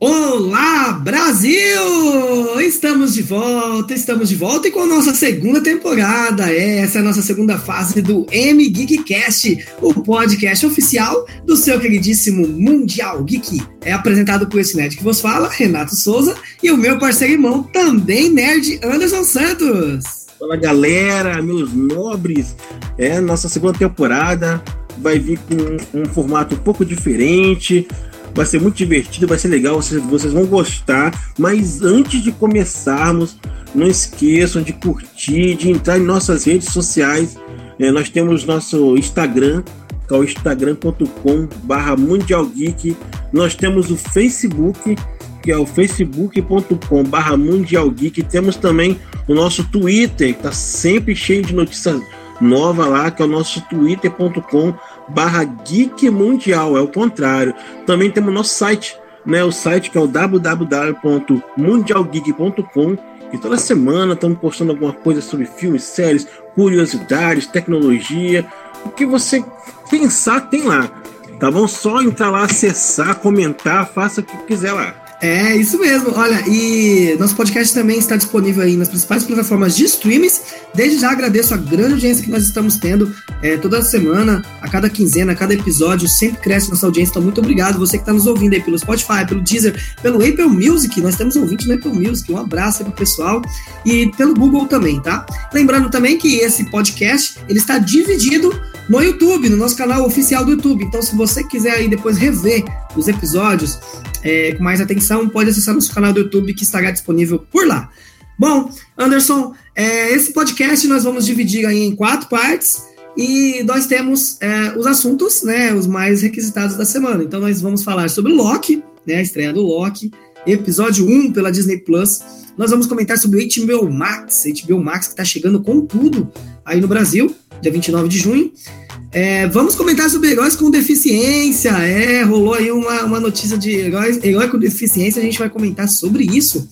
Olá, Brasil! Estamos de volta, estamos de volta e com a nossa segunda temporada. Essa é a nossa segunda fase do M Geekcast, o podcast oficial do seu queridíssimo Mundial Geek. É apresentado por esse nerd que vos fala, Renato Souza, e o meu parceiro irmão, também nerd, Anderson Santos. Fala galera, meus nobres, é nossa segunda temporada vai vir com um formato um pouco diferente vai ser muito divertido, vai ser legal, vocês, vocês vão gostar. Mas antes de começarmos, não esqueçam de curtir, de entrar em nossas redes sociais. É, nós temos nosso Instagram, que é o instagram.com barra mundialgeek. Nós temos o Facebook, que é o facebook.com barra mundialgeek. Temos também o nosso Twitter, que está sempre cheio de notícias novas lá, que é o nosso twitter.com barra Geek Mundial, é o contrário. Também temos nosso site, né? O site que é o www.mundialgeek.com e toda semana estamos postando alguma coisa sobre filmes, séries, curiosidades, tecnologia. O que você pensar tem lá. Tá bom? Só entrar lá, acessar, comentar, faça o que quiser lá. É, isso mesmo. Olha, e nosso podcast também está disponível aí nas principais plataformas de streams. Desde já agradeço a grande audiência que nós estamos tendo é, toda semana, a cada quinzena, a cada episódio. Sempre cresce nossa audiência, então muito obrigado. Você que está nos ouvindo aí pelo Spotify, pelo Deezer, pelo Apple Music. Nós temos ouvintes no Apple Music. Um abraço aí pro pessoal. E pelo Google também, tá? Lembrando também que esse podcast ele está dividido no YouTube, no nosso canal oficial do YouTube. Então, se você quiser aí depois rever os episódios é, com mais atenção, pode acessar nosso canal do YouTube que estará disponível por lá. Bom, Anderson, é, esse podcast nós vamos dividir aí em quatro partes e nós temos é, os assuntos, né, os mais requisitados da semana. Então, nós vamos falar sobre Loki, né, a estreia do Loki, episódio 1 pela Disney Plus. Nós vamos comentar sobre o HBO Max, HBO Max que está chegando com tudo aí no Brasil dia 29 de junho. É, vamos comentar sobre heróis com deficiência. É, rolou aí uma, uma notícia de heróis, herói com deficiência, a gente vai comentar sobre isso.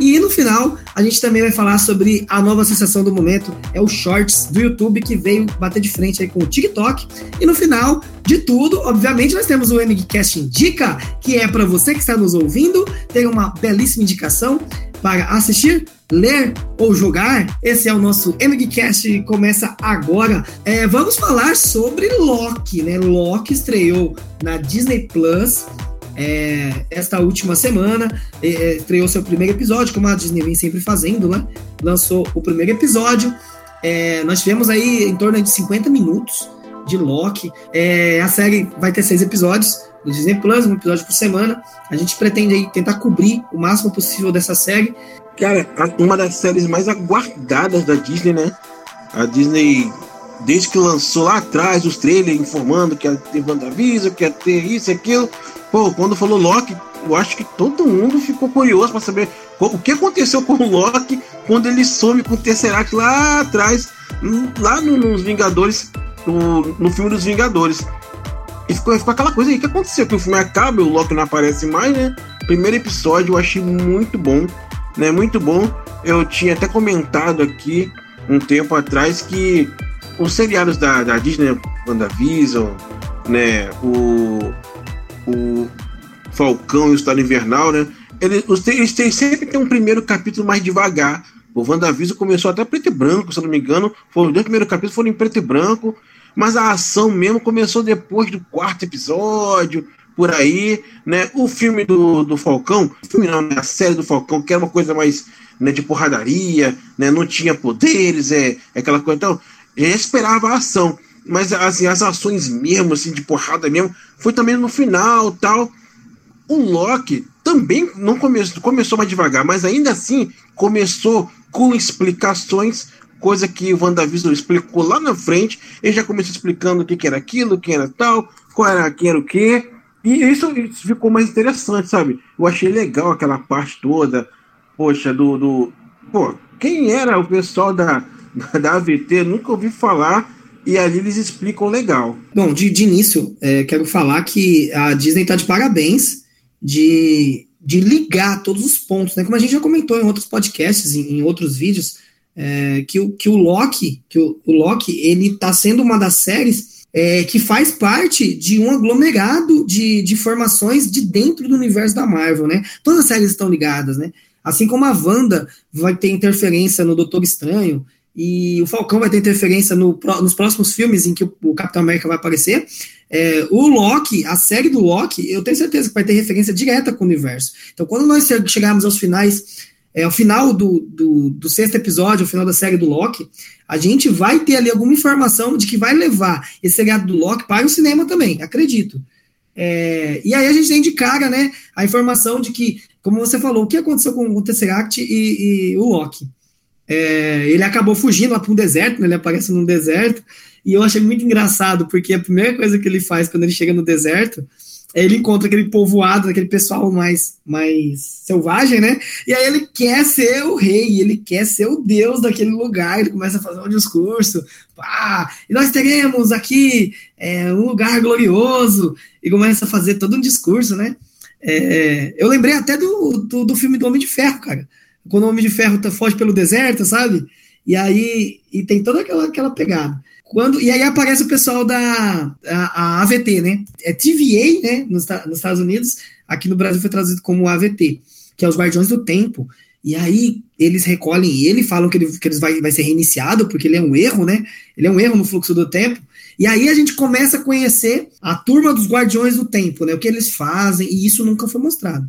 E no final, a gente também vai falar sobre a nova sensação do momento, é o Shorts do YouTube, que veio bater de frente aí com o TikTok. E no final de tudo, obviamente, nós temos o MGCast Indica, que é para você que está nos ouvindo, tem uma belíssima indicação para assistir, ler ou jogar. Esse é o nosso MGCast começa agora. É, vamos falar sobre Loki, né? Loki estreou na Disney Plus. É, esta última semana é, estreou seu primeiro episódio, como a Disney vem sempre fazendo, né? Lançou o primeiro episódio. É, nós tivemos aí em torno de 50 minutos de Loki. É, a série vai ter seis episódios no Disney Plus, um episódio por semana. A gente pretende aí tentar cobrir o máximo possível dessa série. Cara, uma das séries mais aguardadas da Disney, né? A Disney, desde que lançou lá atrás os trailers informando que ia ter WandaVision, que ia ter isso e aquilo. Pô, quando falou Loki, eu acho que todo mundo ficou curioso para saber o que aconteceu com o Loki quando ele some com o Tesseract lá atrás, lá nos Vingadores, no, no filme dos Vingadores. E ficou, ficou aquela coisa aí, que aconteceu? Que o filme acaba e o Loki não aparece mais, né? Primeiro episódio eu achei muito bom, né? Muito bom. Eu tinha até comentado aqui um tempo atrás que os seriados da, da Disney, WandaVision, né? O, o Falcão e o Estado Invernal, né? Eles, eles têm, sempre tem um primeiro capítulo mais devagar. O WandaVision começou até preto e branco, se eu não me engano. Foi, os dois primeiros capítulos foram em preto e branco mas a ação mesmo começou depois do quarto episódio, por aí, né? O filme do, do Falcão, filme não, né? a série do Falcão, que era uma coisa mais né, de porradaria, né? Não tinha poderes, é, é aquela coisa. Então, já esperava a ação, mas assim, as ações mesmo, assim, de porrada mesmo, foi também no final tal. O Loki também não começou, começou mais devagar, mas ainda assim começou com explicações coisa que o WandaVision explicou lá na frente, ele já começou explicando o que, que era aquilo, quem era tal, qual era, quem era o quê. E isso, isso ficou mais interessante, sabe? Eu achei legal aquela parte toda, poxa, do. do pô, quem era o pessoal da, da AVT? Nunca ouvi falar. E ali eles explicam legal. Bom, de, de início, é, quero falar que a Disney tá de parabéns de, de ligar todos os pontos, né? Como a gente já comentou em outros podcasts, em, em outros vídeos, é, que, o, que o Loki, que o, o Loki, ele tá sendo uma das séries é, que faz parte de um aglomerado de, de formações de dentro do universo da Marvel, né? Todas as séries estão ligadas, né? Assim como a Wanda vai ter interferência no Doutor Estranho, e o Falcão vai ter interferência no, nos próximos filmes em que o, o Capitão América vai aparecer. É, o Loki, a série do Loki, eu tenho certeza que vai ter referência direta com o universo. Então, quando nós chegarmos aos finais, é, ao final do, do, do, sexto episódio, ao final da série do Loki, a gente vai ter ali alguma informação de que vai levar esse seriado do Loki para o cinema também, acredito. É, e aí a gente tem de cara, né, a informação de que, como você falou, o que aconteceu com o Tesseract e, e o Loki. É, ele acabou fugindo lá para um deserto, né, ele aparece num deserto, e eu achei muito engraçado, porque a primeira coisa que ele faz quando ele chega no deserto ele encontra aquele povoado, aquele pessoal mais, mais selvagem, né? E aí ele quer ser o rei, ele quer ser o deus daquele lugar, ele começa a fazer um discurso, pá, e nós teremos aqui é, um lugar glorioso, e começa a fazer todo um discurso, né? É, eu lembrei até do, do, do filme do Homem de Ferro, cara quando o Homem de Ferro tá, foge pelo deserto, sabe? E aí e tem toda aquela, aquela pegada. Quando, e aí aparece o pessoal da a, a AVT, né? É TVA, né? Nos, nos, Estados Unidos, aqui no Brasil foi traduzido como AVT, que é os Guardiões do Tempo. E aí eles recolhem ele, falam que ele, que eles vai, vai ser reiniciado, porque ele é um erro, né? Ele é um erro no fluxo do tempo. E aí a gente começa a conhecer a turma dos Guardiões do Tempo, né? O que eles fazem, e isso nunca foi mostrado.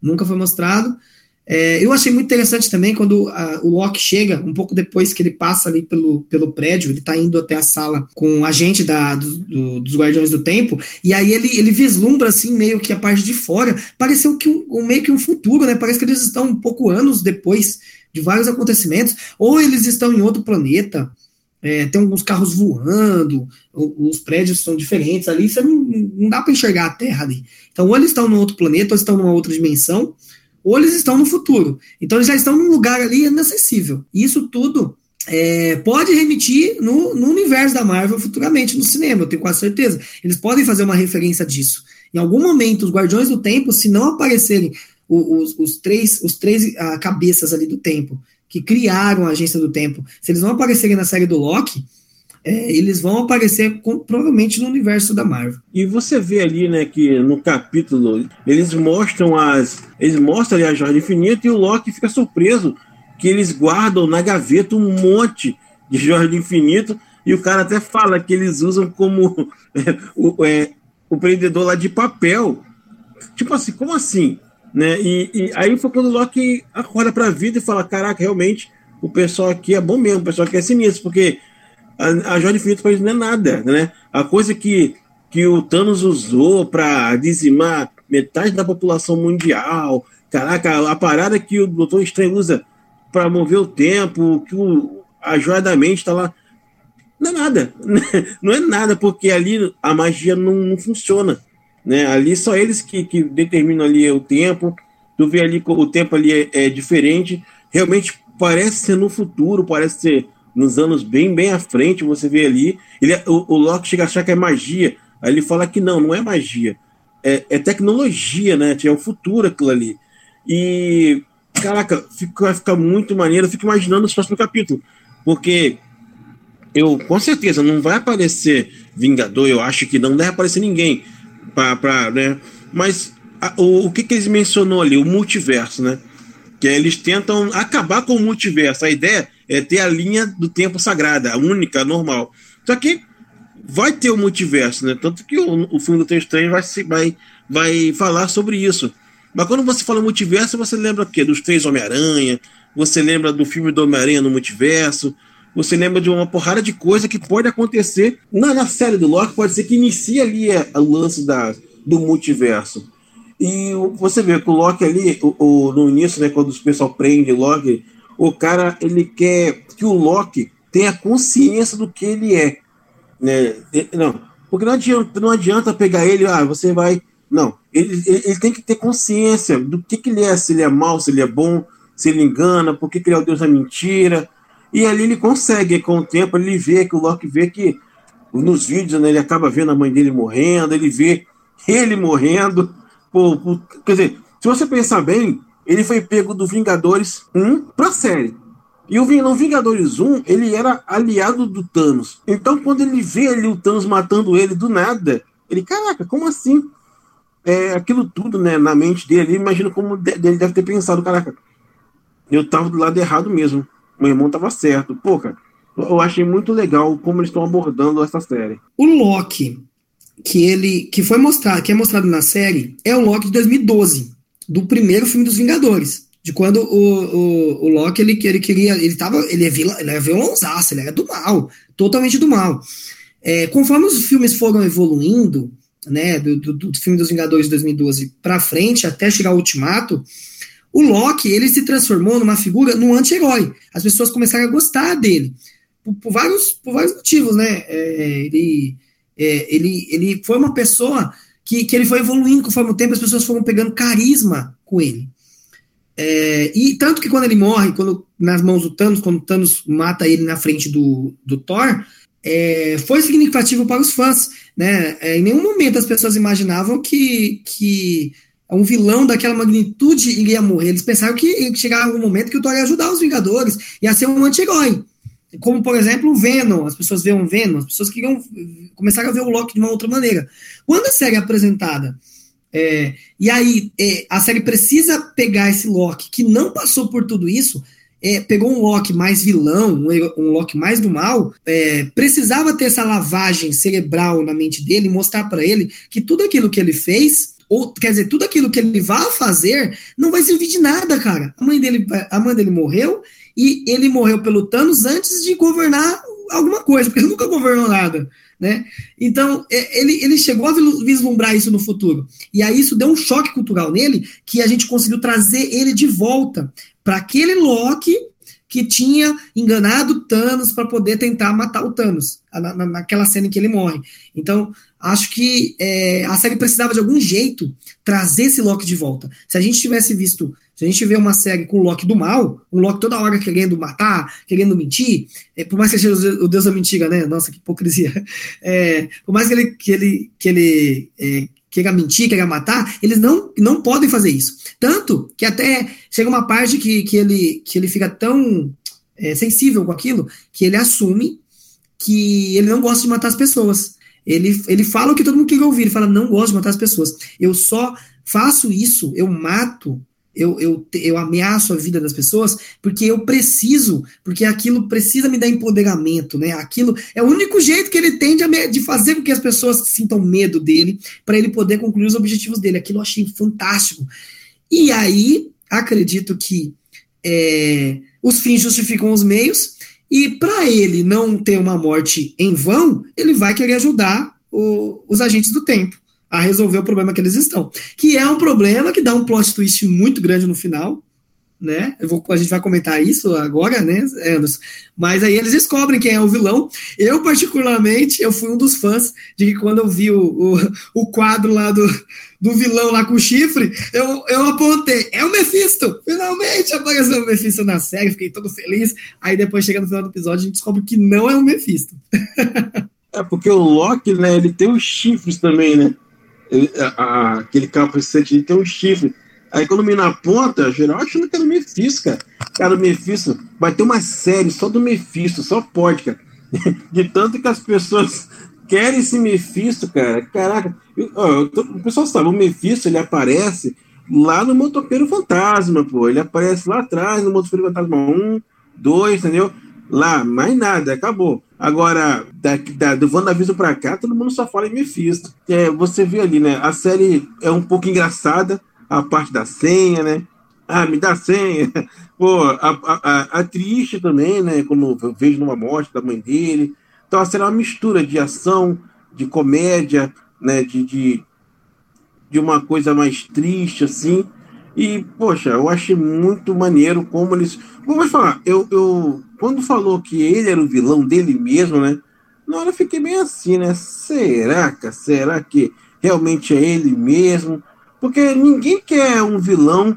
Nunca foi mostrado. É, eu achei muito interessante também quando a, o Loki chega, um pouco depois que ele passa ali pelo, pelo prédio, ele tá indo até a sala com a gente da, do, do, dos Guardiões do Tempo, e aí ele, ele vislumbra assim, meio que a parte de fora, pareceu que um, meio que um futuro, né? Parece que eles estão um pouco anos depois de vários acontecimentos, ou eles estão em outro planeta. É, tem alguns carros voando, os prédios são diferentes ali, você não, não dá para enxergar a Terra ali. Então, ou eles estão num outro planeta, ou estão numa outra dimensão, ou eles estão no futuro. Então eles já estão num lugar ali inacessível. Isso tudo é, pode remitir no, no, universo da Marvel futuramente, no cinema, eu tenho quase certeza. Eles podem fazer uma referência disso. Em algum momento, os Guardiões do Tempo, se não aparecerem os, os, três, os três ah, cabeças ali do tempo, que criaram a agência do tempo, se eles não aparecerem na série do Loki, é, eles vão aparecer com, provavelmente no universo da Marvel. E você vê ali, né, que no capítulo eles mostram as. Eles mostram ali a Jorge Infinito e o Loki fica surpreso que eles guardam na gaveta um monte de Jorge Infinito e o cara até fala que eles usam como é, o, é, o prendedor lá de papel. Tipo assim, como assim? Né? E, e aí foi quando o Loki acorda para a vida e fala: Caraca, realmente o pessoal aqui é bom mesmo, o pessoal aqui é sinistro, porque a, a joia do infinito para ele não é nada, né? A coisa que, que o Thanos usou para dizimar metade da população mundial, caraca, a parada que o Doutor Estranho usa para mover o tempo, que o, a joia da mente está lá, não é nada, não é nada, porque ali a magia não, não funciona, né? Ali só eles que, que determinam ali o tempo, tu vê ali o tempo ali é, é diferente, realmente parece ser no futuro, parece ser nos anos bem, bem à frente, você vê ali. Ele, é, o, o Locke chega a achar que é magia. Aí ele fala que não, não é magia. É, é tecnologia, né? É o futuro aquilo ali. E, caraca, fica, vai ficar muito maneiro. Eu fico imaginando os próximos capítulos. Porque eu, com certeza, não vai aparecer Vingador. Eu acho que não deve aparecer ninguém. Pra, pra, né? Mas a, o, o que, que eles mencionou ali? O multiverso, né? Que eles tentam acabar com o multiverso. A ideia é ter a linha do tempo sagrada, a única, a normal. Só que vai ter o multiverso, né? Tanto que o, o filme do Doutor Estranho vai, vai, vai falar sobre isso. Mas quando você fala multiverso, você lembra o quê? Dos três Homem-Aranha, você lembra do filme do Homem-Aranha no multiverso, você lembra de uma porrada de coisa que pode acontecer na, na série do Loki, pode ser que inicie ali o lance da, do multiverso. E você vê que o Loki ali, o, o, no início, né, quando o pessoal prende o Loki, o cara ele quer que o Loki tenha consciência do que ele é. Né? Não, porque não adianta, não adianta pegar ele, ah, você vai. Não, ele, ele, tem que ter consciência do que, que ele é, se ele é mau, se ele é bom, se ele engana, por que, que ele é o Deus da mentira. E ali ele consegue, com o tempo, ele vê que o Loki vê que nos vídeos né, ele acaba vendo a mãe dele morrendo, ele vê ele morrendo. Pô, pô, quer dizer, se você pensar bem, ele foi pego do Vingadores 1 pra série. E o no Vingadores 1, ele era aliado do Thanos. Então, quando ele vê ali o Thanos matando ele do nada, ele, caraca, como assim? É, aquilo tudo, né, na mente dele, imagina como ele deve ter pensado, caraca, eu tava do lado errado mesmo. Meu irmão tava certo. Pô, cara, eu achei muito legal como eles estão abordando essa série. O Loki, que ele que foi mostrado, que é mostrado na série, é o Loki de 2012, do primeiro filme dos Vingadores. De quando o, o, o Loki ele, ele queria. Ele tava. Ele é, vilão, ele é vilãozaço, ele é do mal. Totalmente do mal. É, conforme os filmes foram evoluindo, né, do, do, do filme dos Vingadores de 2012 para frente, até chegar ao Ultimato, o Loki ele se transformou numa figura, num anti-herói. As pessoas começaram a gostar dele por, por vários, por vários motivos, né? É, ele, é, ele, ele foi uma pessoa que, que ele foi evoluindo conforme o tempo, as pessoas foram pegando carisma com ele. É, e tanto que quando ele morre, quando nas mãos do Thanos, quando o Thanos mata ele na frente do, do Thor, é, foi significativo para os fãs. Né? É, em nenhum momento as pessoas imaginavam que, que um vilão daquela magnitude iria morrer. Eles pensaram que chegava um momento que o Thor ia ajudar os Vingadores, ia ser um anti-herói. Como, por exemplo, o Venom. As pessoas veem o Venom, as pessoas queriam começar a ver o Loki de uma outra maneira. Quando a série é apresentada, é, e aí é, a série precisa pegar esse Loki que não passou por tudo isso, é, pegou um Loki mais vilão, um, um Loki mais do mal, é, precisava ter essa lavagem cerebral na mente dele, mostrar para ele que tudo aquilo que ele fez ou quer dizer, tudo aquilo que ele vai fazer não vai servir de nada, cara. A mãe dele, a mãe dele morreu e ele morreu pelo Thanos antes de governar alguma coisa, porque ele nunca governou nada, né? Então, é, ele, ele chegou a vislumbrar isso no futuro. E aí isso deu um choque cultural nele, que a gente conseguiu trazer ele de volta para aquele Loki que tinha enganado Thanos para poder tentar matar o Thanos, na, naquela cena em que ele morre. Então, acho que é, a série precisava de algum jeito trazer esse Loki de volta. Se a gente tivesse visto se a gente vê uma série com o Loki do mal, um Loki toda hora querendo matar, querendo mentir, é, por mais que seja o deus da mentira, né? Nossa, que hipocrisia. É, por mais que ele, que ele, que ele é, queira mentir, queira matar, eles não, não podem fazer isso. Tanto que até chega uma parte que, que, ele, que ele fica tão é, sensível com aquilo que ele assume que ele não gosta de matar as pessoas. Ele, ele fala o que todo mundo quer ouvir, ele fala, não gosto de matar as pessoas. Eu só faço isso, eu mato eu, eu, eu ameaço a vida das pessoas porque eu preciso, porque aquilo precisa me dar empoderamento, né? Aquilo é o único jeito que ele tem de, de fazer com que as pessoas sintam medo dele, para ele poder concluir os objetivos dele. Aquilo eu achei fantástico. E aí, acredito que é, os fins justificam os meios, e para ele não ter uma morte em vão, ele vai querer ajudar o, os agentes do tempo a resolver o problema que eles estão. Que é um problema que dá um plot twist muito grande no final, né? Vou, a gente vai comentar isso agora, né, Anderson? Mas aí eles descobrem quem é o vilão. Eu, particularmente, eu fui um dos fãs de que quando eu vi o, o, o quadro lá do, do vilão lá com o chifre, eu, eu apontei, é o Mephisto! Finalmente apareceu o Mephisto na série, fiquei todo feliz. Aí depois, chega no final do episódio, a gente descobre que não é o Mephisto. é porque o Loki, né, ele tem os chifres também, né? ele, a, aquele capacete tem um chifre. Quando me na ponta, geral achando que era o Mephisto, cara. O Mephisto vai ter uma série só do Mephisto, só pode, cara. De tanto que as pessoas querem esse Mephisto, cara. Caraca, eu, tô, o pessoal sabe, o Mephisto ele aparece lá no Motoqueiro Fantasma, pô. Ele aparece lá atrás no Motoqueiro Fantasma 1, 2, entendeu? Lá, mais nada, acabou. Agora, da, da, do WandaVision pra cá, todo mundo só fala em Mephisto. É, você vê ali, né? A série é um pouco engraçada, a parte da senha, né? Ah, me dá senha. Pô, a, a, a, triste também, né? Como eu vejo numa morte da mãe dele. Então série é uma mistura de ação, de comédia, né? De, de, de uma coisa mais triste, assim. E, poxa, eu achei muito maneiro como eles. Vou falar, eu, eu. Quando falou que ele era o vilão dele mesmo, né? Na hora eu fiquei bem assim, né? Será, que Será que realmente é ele mesmo? Porque ninguém quer um vilão.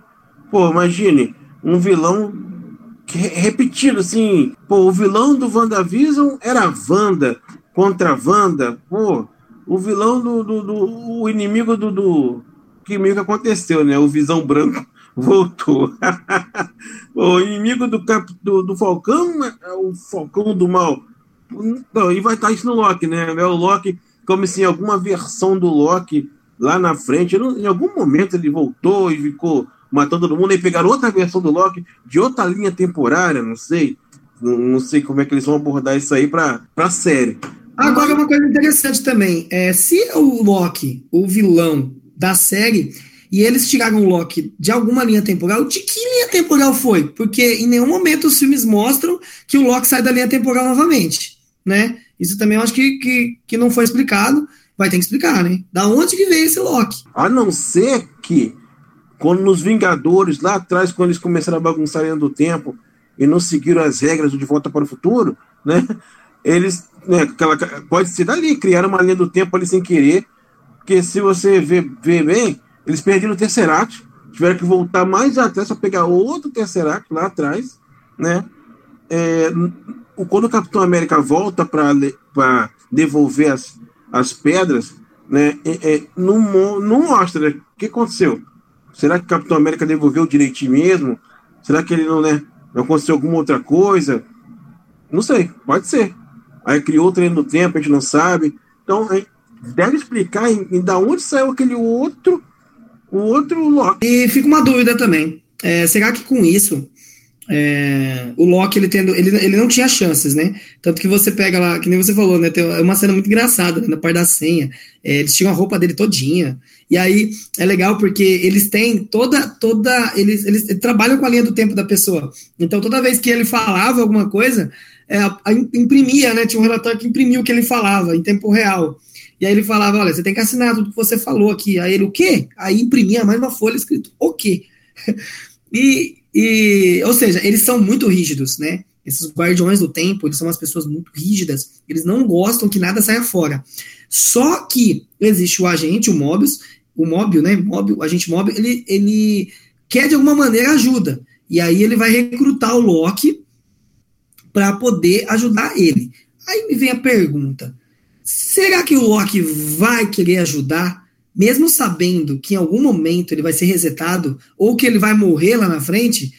Pô, imagine, um vilão repetido, assim. Pô, o vilão do WandaVision era Wanda contra Wanda. Pô, o vilão do. do, do o inimigo do, do que meio que aconteceu, né? O Visão Branco voltou. o inimigo do, cap, do, do Falcão é o Falcão do Mal. Não, e vai estar isso no Loki, né? É o Loki, como em alguma versão do Loki lá na frente, em algum momento ele voltou e ficou matando todo mundo, e pegaram outra versão do Loki de outra linha temporária, não sei. Não, não sei como é que eles vão abordar isso aí para a série. Agora, uma coisa interessante também, é se o Loki, o vilão da série, e eles tiraram o Loki de alguma linha temporal, de que linha temporal foi? Porque em nenhum momento os filmes mostram que o Loki sai da linha temporal novamente, né? Isso também eu acho que, que, que não foi explicado, vai ter que explicar, né? Da onde que veio esse Loki? A não ser que, quando nos Vingadores, lá atrás, quando eles começaram a bagunçar linha do tempo e não seguiram as regras do De Volta para o Futuro, né? Eles, né, aquela, pode ser dali, criaram uma linha do tempo ali sem querer, porque se você ver, ver bem, eles perderam o Tesseract, tiveram que voltar mais atrás para pegar outro Tesseract lá atrás, né? É, quando o Capitão América volta para devolver as, as pedras, né? É, é, não, não mostra né? o que aconteceu. Será que o Capitão América devolveu direitinho mesmo? Será que ele não, né? Não aconteceu alguma outra coisa? Não sei, pode ser. Aí criou o treino tempo, a gente não sabe. Então, deve explicar em, em da onde saiu aquele outro o outro Loki. E fica uma dúvida também. É, será que com isso é, o Loki ele, tendo, ele, ele não tinha chances, né? Tanto que você pega lá, que nem você falou, né? Tem uma cena muito engraçada né, na parte da senha. É, eles tinham a roupa dele todinha. E aí é legal porque eles têm toda. toda eles, eles, trabalham com a linha do tempo da pessoa. Então toda vez que ele falava alguma coisa, é, imprimia, né? Tinha um relatório que imprimia o que ele falava em tempo real. E aí ele falava: olha, você tem que assinar tudo que você falou aqui. Aí ele, o quê? Aí imprimia mais uma folha escrito, o quê? e, e, ou seja, eles são muito rígidos, né? Esses guardiões do tempo, eles são umas pessoas muito rígidas, eles não gostam que nada saia fora. Só que existe o agente, o Mobius, o Móbil, né? Móbil, o agente Móbil, ele, ele quer de alguma maneira ajuda. E aí ele vai recrutar o Loki para poder ajudar ele. Aí me vem a pergunta: Será que o Loki vai querer ajudar, mesmo sabendo que em algum momento ele vai ser resetado ou que ele vai morrer lá na frente?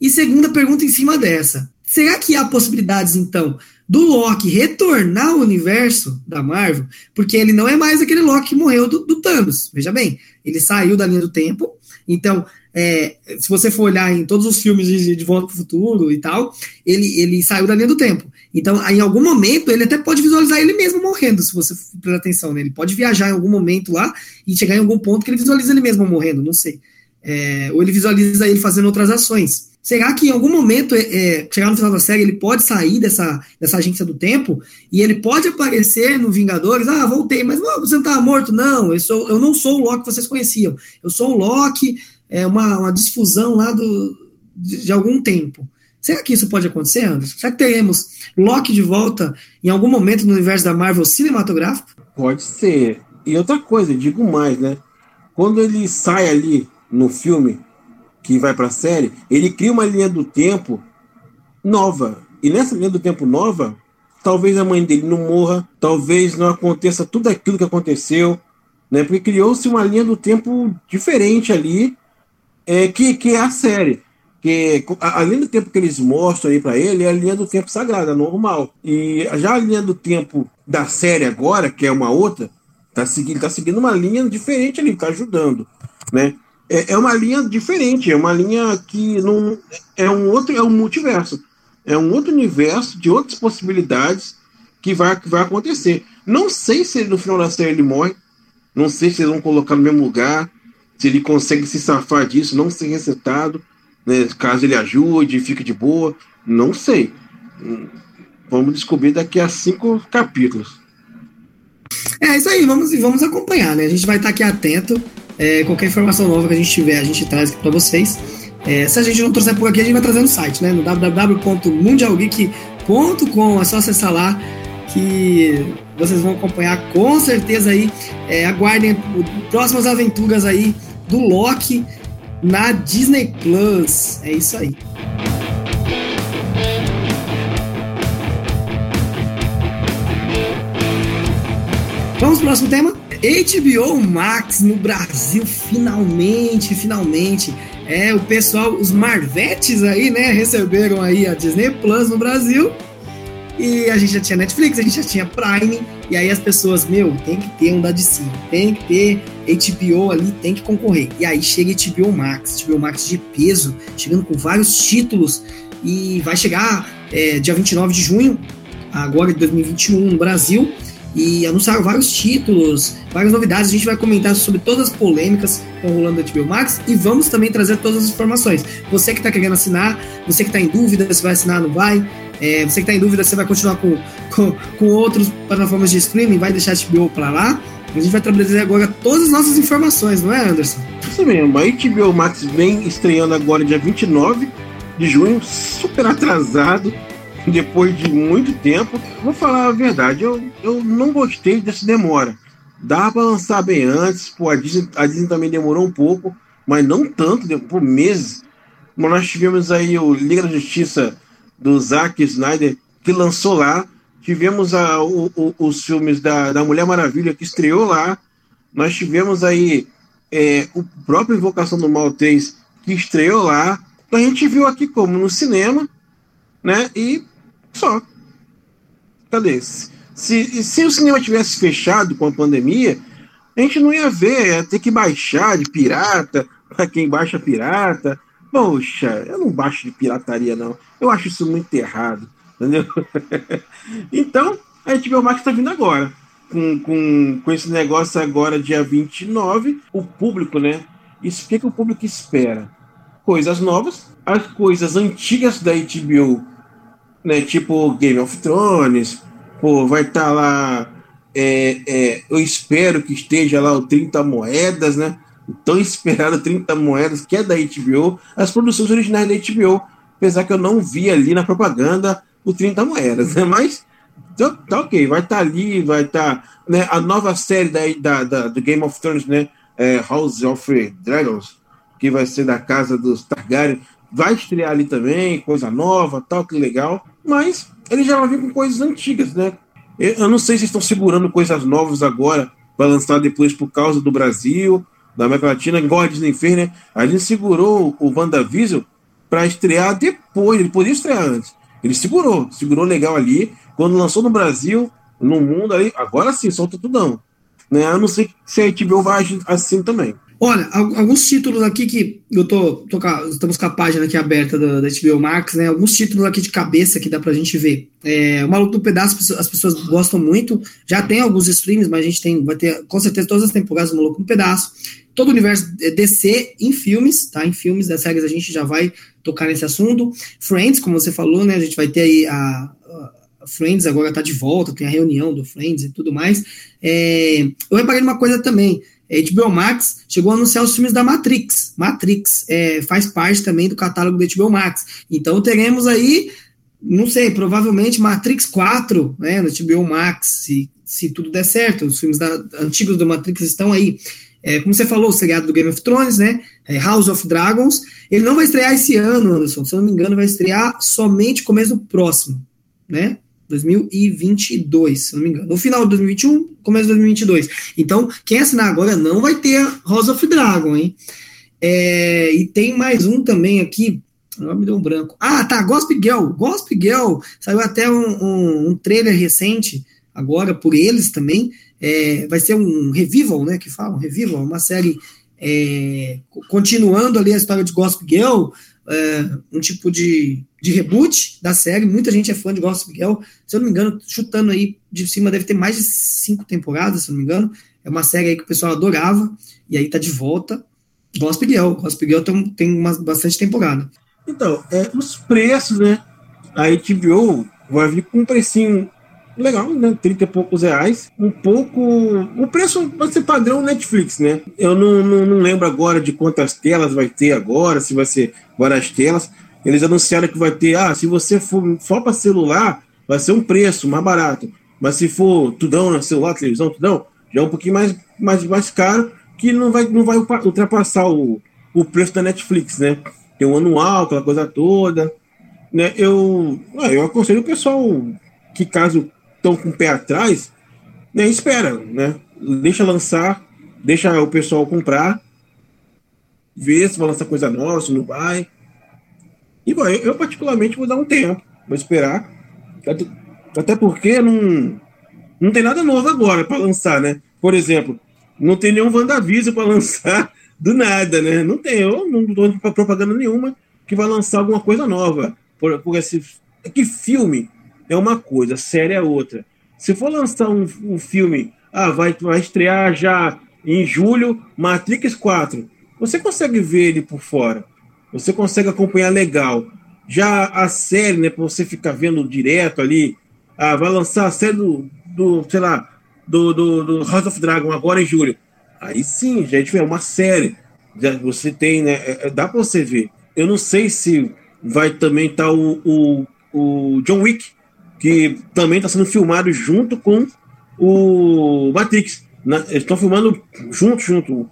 E segunda pergunta em cima dessa: será que há possibilidades então do Loki retornar ao universo da Marvel? Porque ele não é mais aquele Loki que morreu do, do Thanos. Veja bem, ele saiu da linha do tempo. Então, é, se você for olhar em todos os filmes de, de Volta para o Futuro e tal, ele, ele saiu da linha do tempo. Então, em algum momento, ele até pode visualizar ele mesmo morrendo, se você prestar atenção. Né? Ele pode viajar em algum momento lá e chegar em algum ponto que ele visualiza ele mesmo morrendo, não sei. É, ou ele visualiza ele fazendo outras ações. Será que em algum momento, é, é, chegar no final da série, ele pode sair dessa, dessa agência do tempo e ele pode aparecer no Vingadores? Ah, voltei, mas você não estava morto? Não, eu, sou, eu não sou o Loki que vocês conheciam. Eu sou o Loki, é uma, uma disfusão lá do, de, de algum tempo. Será que isso pode acontecer, Anderson? Será que teremos Loki de volta em algum momento no universo da Marvel cinematográfico? Pode ser. E outra coisa, digo mais, né? Quando ele sai ali no filme que vai para a série, ele cria uma linha do tempo nova. E nessa linha do tempo nova, talvez a mãe dele não morra, talvez não aconteça tudo aquilo que aconteceu, né? Porque criou-se uma linha do tempo diferente ali, é, que, que é a série que além do tempo que eles mostram aí para ele, é a linha do tempo sagrada, normal. E já a linha do tempo da série agora, que é uma outra, tá seguindo, tá seguindo uma linha diferente ali, tá ajudando, né? É, é uma linha diferente, é uma linha que não é um outro, é um multiverso, é um outro universo de outras possibilidades que vai, que vai acontecer. Não sei se no final da série ele morre, não sei se eles vão colocar no mesmo lugar, se ele consegue se safar disso, não ser resetado né, caso ele ajude, fique de boa, não sei. Vamos descobrir daqui a cinco capítulos. É isso aí, vamos, vamos acompanhar, né? A gente vai estar aqui atento. É, qualquer informação nova que a gente tiver, a gente traz aqui para vocês. É, se a gente não trouxer por aqui, a gente vai trazer no site, né? No www.mundialgeek.com. É só acessar lá que vocês vão acompanhar com certeza aí. É, aguardem próximas aventuras aí do Loki na Disney Plus. É isso aí. Vamos pro próximo tema? HBO Max no Brasil, finalmente, finalmente. É, o pessoal, os Marvetes aí, né, receberam aí a Disney Plus no Brasil. E a gente já tinha Netflix, a gente já tinha Prime. E aí as pessoas, meu, tem que ter um da DC, tem que ter HBO ali, tem que concorrer. E aí chega HBO Max, HBO Max de peso, chegando com vários títulos. E vai chegar é, dia 29 de junho, agora de 2021, no Brasil e anunciaram vários títulos, várias novidades. A gente vai comentar sobre todas as polêmicas que estão rolando da HBO Max e vamos também trazer todas as informações. Você que está querendo assinar, você que está em dúvida se vai assinar ou não vai, é, você que está em dúvida se vai continuar com, com, com outras plataformas de streaming, vai deixar HBO para lá. A gente vai trazer agora todas as nossas informações, não é, Anderson? Isso mesmo, a HBO Max vem estreando agora dia 29 de junho, super atrasado depois de muito tempo. Vou falar a verdade, eu, eu não gostei dessa demora. Dá para lançar bem antes, pô, a Disney, a Disney também demorou um pouco, mas não tanto, por meses. Mas nós tivemos aí o Liga da Justiça do Zack Snyder, que lançou lá. Tivemos a, o, o, os filmes da, da Mulher Maravilha, que estreou lá. Nós tivemos aí é, o próprio Invocação do Mal 3, que estreou lá. Então a gente viu aqui como no cinema, né? E só. Cadê? Se, se o cinema tivesse fechado com a pandemia, a gente não ia ver, ia ter que baixar de pirata, para quem baixa pirata. Poxa, eu não baixo de pirataria, não. Eu acho isso muito errado, entendeu? então, a HBO Max está vindo agora. Com, com, com esse negócio agora, dia 29, o público, né? Isso, o que, que o público espera? Coisas novas, as coisas antigas da HBO né? Tipo Game of Thrones, pô, vai estar tá lá. É, é, eu espero que esteja lá o 30 moedas, né? Tão esperado 30 moedas, que é da HBO, as produções originais da HBO, apesar que eu não vi ali na propaganda o 30 moedas, né? Mas tá, tá ok, vai estar tá ali, vai estar. Tá, né? A nova série da, da, da, do Game of Thrones, né? É House of Dragons, que vai ser da casa dos Targaryen, vai estrear ali também, coisa nova, tal, que legal. Mas ele já vai vir com coisas antigas, né? Eu não sei se estão segurando coisas novas agora para lançar depois por causa do Brasil, da América Latina, igual a Disney fez, né? A gente segurou o WandaVision para estrear depois, ele podia estrear antes. Ele segurou, segurou legal ali. Quando lançou no Brasil, no mundo ali, agora sim, solta tudão. Né? Eu não sei se a HBO vai assim também. Olha, alguns títulos aqui que eu tô, tô estamos com a página aqui aberta da, da HBO Max, né? Alguns títulos aqui de cabeça que dá pra gente ver. É, o Maluco do Pedaço, as pessoas gostam muito. Já tem alguns streams, mas a gente tem, vai ter com certeza todas as temporadas do Maluco do Pedaço. Todo o universo DC em filmes, tá? Em filmes das séries a gente já vai tocar nesse assunto. Friends, como você falou, né? A gente vai ter aí a, a Friends agora tá de volta, tem a reunião do Friends e tudo mais. É, eu reparei numa coisa também. A HBO Max chegou a anunciar os filmes da Matrix. Matrix é, faz parte também do catálogo da HBO Max. Então teremos aí, não sei, provavelmente Matrix 4 né, no HBO Max, se, se tudo der certo. Os filmes da, antigos do Matrix estão aí. É, como você falou, o seriado do Game of Thrones, né? É House of Dragons. Ele não vai estrear esse ano, Anderson. Se eu não me engano, vai estrear somente começo do próximo, né? 2022, se não me engano. No final de 2021, começo de 2022. Então, quem assinar agora não vai ter House of Dragon, hein? É, e tem mais um também aqui. Agora me deu um branco. Ah, tá. Gospel Girl. Girl. Saiu até um, um, um trailer recente, agora, por eles também. É, vai ser um revival, né? Que falam, revival, uma série é, continuando ali a história de Gospel Girl, é, um tipo de, de reboot da série. Muita gente é fã de Gossip Girl. Se eu não me engano, chutando aí de cima, deve ter mais de cinco temporadas, se eu não me engano. É uma série aí que o pessoal adorava, e aí tá de volta. Gossip Girl. Gossip Girl tem, tem uma, bastante temporada. Então, é, os preços, né? A HBO vai vir com um precinho legal, né? 30 e poucos reais. Um pouco. O preço vai ser padrão Netflix, né? Eu não, não, não, lembro agora de quantas telas vai ter agora, se vai ser várias telas. Eles anunciaram que vai ter, ah, se você for, for para celular, vai ser um preço mais barato. Mas se for tudão na celular, televisão, tudão, já é um pouquinho mais, mais, mais caro, que não vai, não vai ultrapassar o, o preço da Netflix, né? Tem um anual, aquela coisa toda. Né? Eu, ah, eu aconselho o pessoal que, caso estão com o pé atrás, né, espera, né? Deixa lançar, deixa o pessoal comprar, ver se vai lançar coisa nova, se não vai. E bom, eu, particularmente vou dar um tempo, vou esperar. Até porque não, não tem nada novo agora para lançar, né? Por exemplo, não tem nenhum WandaVision para lançar do nada, né? Não tem, eu não estou para propaganda nenhuma que vai lançar alguma coisa nova. Por, por esse, que filme é uma coisa, série é outra. Se for lançar um, um filme, ah, vai, vai estrear já em julho Matrix 4, você consegue ver ele por fora, você consegue acompanhar legal. Já a série, né, para você ficar vendo direto ali, ah, vai lançar a série do, do sei lá, do, do, do House of Dragon agora em julho. Aí sim, gente, é uma série. Já você tem, né? É, é dá para você ver. Eu não sei se vai também estar tá o, o, o John Wick, que também está sendo filmado junto com o Matrix. Na, eles estão filmando junto, junto.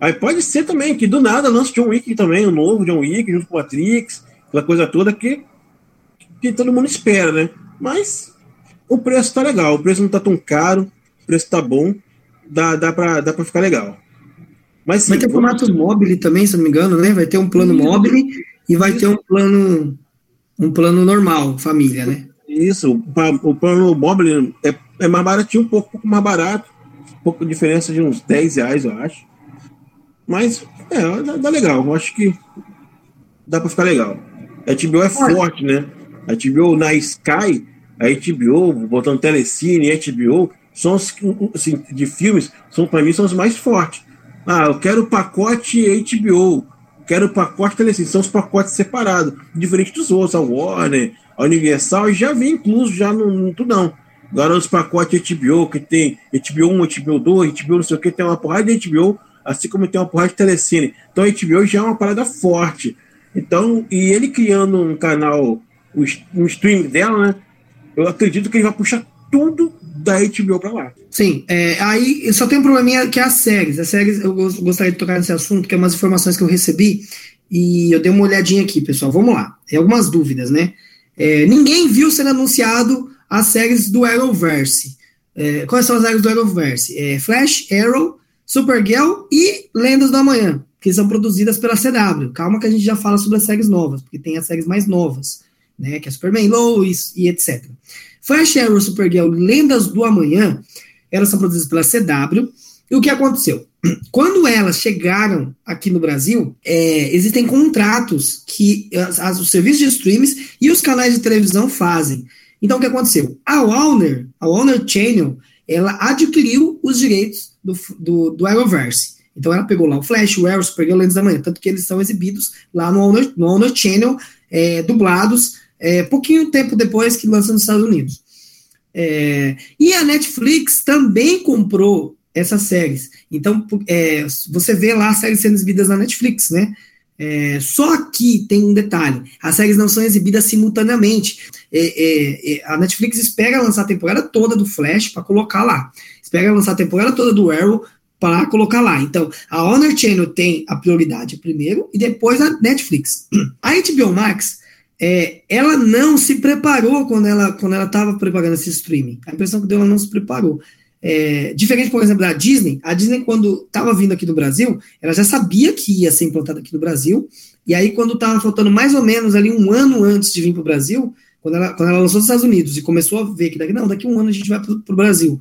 Aí pode ser também que do nada lance John Wick também, o novo John Wick, junto com o Matrix, aquela coisa toda que, que todo mundo espera, né? Mas o preço tá legal, o preço não tá tão caro, o preço tá bom, dá, dá, pra, dá pra ficar legal. Mas, sim, vai ter formato mobile também, se não me engano, né? Vai ter um plano mobile e vai ter um plano um plano normal, família, né? Isso, o plano mobile é, é mais baratinho, um pouco, um pouco mais barato, um pouco de diferença de uns 10 reais, eu acho. Mas, é, dá, dá legal, eu acho que dá pra ficar legal. A HBO é forte, né? A HBO na Sky, a HBO, botando Telecine e HBO, são os, assim, de filmes, são para mim são os mais fortes. Ah, eu quero o pacote HBO, quero o pacote Telecine, são os pacotes separados, diferente dos outros, a Warner, a Universal, já vem incluso já no, no. Agora os pacotes HBO, que tem HBO 1, HBO 2, HBO não sei o que, tem uma porrada de HBO, assim como tem uma porrada de Telecine. Então a HBO já é uma parada forte. Então, e ele criando um canal, um stream dela, né? Eu acredito que ele vai puxar tudo da HBO para lá. Sim, é, aí só tem um probleminha que é as séries. As séries, eu gostaria de tocar nesse assunto, que é umas informações que eu recebi, e eu dei uma olhadinha aqui, pessoal. Vamos lá. Tem algumas dúvidas, né? É, ninguém viu sendo anunciado as séries do Arrowverse. É, quais são as séries do Arrowverse? É, Flash, Arrow, Supergirl e Lendas do Amanhã, que são produzidas pela CW. Calma que a gente já fala sobre as séries novas, porque tem as séries mais novas, né? Que é Superman, Lois e etc. Flash Arrow, Supergirl, Lendas do Amanhã, elas são produzidas pela CW. E o que aconteceu? Quando elas chegaram aqui no Brasil, é, existem contratos que as, as, os serviços de streams e os canais de televisão fazem. Então, o que aconteceu? A Warner, a Warner Channel, ela adquiriu os direitos do, do, do Arrowverse. Então, ela pegou lá o Flash, o Arrow, o Supergirl, Lendas da Manhã, tanto que eles são exibidos lá no Warner, no Warner Channel, é, dublados é, pouquinho tempo depois que lança nos Estados Unidos. É, e a Netflix também comprou essas séries. Então, é, você vê lá as séries sendo exibidas na Netflix, né? É, só que tem um detalhe: as séries não são exibidas simultaneamente. É, é, é a Netflix espera lançar a temporada toda do Flash para colocar lá. Espera lançar a temporada toda do Arrow para colocar lá. Então, a Honor Channel tem a prioridade primeiro e depois a Netflix. A HBO Max é, ela não se preparou quando ela quando ela estava preparando esse streaming. A impressão que deu, ela não se preparou. É, diferente, por exemplo, da Disney, a Disney, quando estava vindo aqui no Brasil, ela já sabia que ia ser implantada aqui no Brasil, e aí, quando estava faltando mais ou menos ali um ano antes de vir para o Brasil, quando ela, quando ela lançou nos Estados Unidos e começou a ver que daqui, não, daqui um ano a gente vai para o Brasil,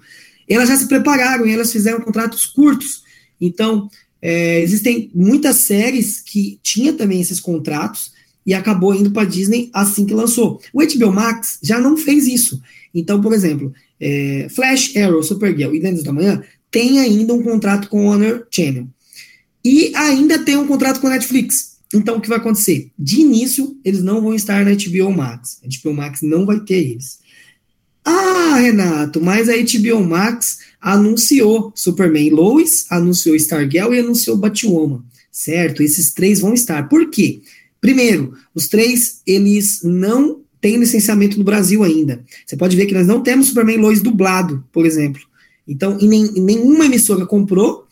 elas já se prepararam e elas fizeram contratos curtos. Então, é, existem muitas séries que tinham também esses contratos, e acabou indo para Disney assim que lançou. O HBO Max já não fez isso. Então, por exemplo, é, Flash, Arrow, Supergirl e Lendas da Manhã tem ainda um contrato com o Honor Channel. E ainda tem um contrato com a Netflix. Então, o que vai acontecer? De início, eles não vão estar na HBO Max. A HBO Max não vai ter eles. Ah, Renato, mas a HBO Max anunciou Superman Lois, anunciou Stargirl e anunciou Batwoman. Certo? Esses três vão estar. Por quê? Primeiro, os três, eles não têm licenciamento no Brasil ainda. Você pode ver que nós não temos Superman Lois dublado, por exemplo. Então, em, nem, em nenhuma emissora comprou,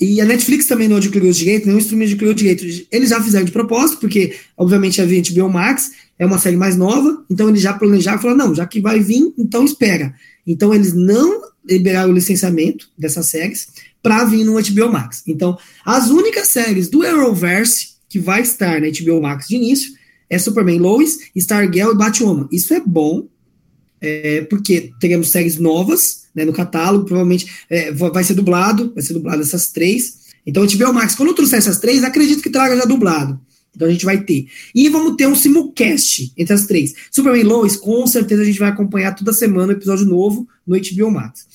e a Netflix também não adquiriu os direitos, nenhum streamer adquiriu os direitos. Eles já fizeram de propósito, porque, obviamente, a HBO Max é uma série mais nova, então eles já planejaram e falaram, não, já que vai vir, então espera. Então, eles não liberaram o licenciamento dessas séries, para vir no HBO Max. Então, as únicas séries do Arrowverse que vai estar na HBO Max de início é Superman Lois, Stargirl e Batwoman. Isso é bom, é, porque teremos séries novas né, no catálogo, provavelmente é, vai ser dublado, vai ser dublado essas três. Então, HBO Max, quando trouxer essas três, acredito que traga já dublado. Então a gente vai ter. E vamos ter um simulcast entre as três. Superman Lois, com certeza a gente vai acompanhar toda semana um episódio novo no HBO Max.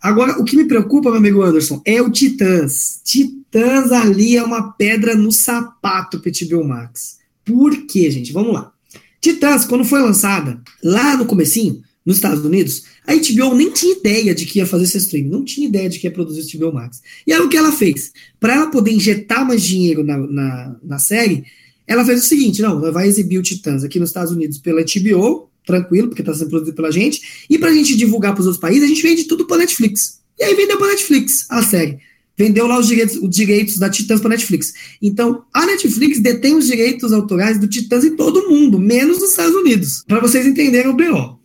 Agora, o que me preocupa, meu amigo Anderson, é o Titãs. Titãs ali é uma pedra no sapato para HBO Max. Por quê, gente? Vamos lá. Titãs, quando foi lançada, lá no comecinho, nos Estados Unidos, a HBO nem tinha ideia de que ia fazer esse streaming, não tinha ideia de que ia produzir esse HBO Max. E aí o que ela fez? Para ela poder injetar mais dinheiro na, na, na, série, ela fez o seguinte: não, ela vai exibir o Titãs aqui nos Estados Unidos pela HBO, tranquilo, porque está sendo produzido pela gente, e para a gente divulgar para os outros países, a gente vende tudo para Netflix. E aí vendeu para Netflix a série. Vendeu lá os direitos, os direitos da Titãs para Netflix. Então, a Netflix detém os direitos autorais do Titãs em todo mundo, menos nos Estados Unidos. Para vocês entenderem o BO.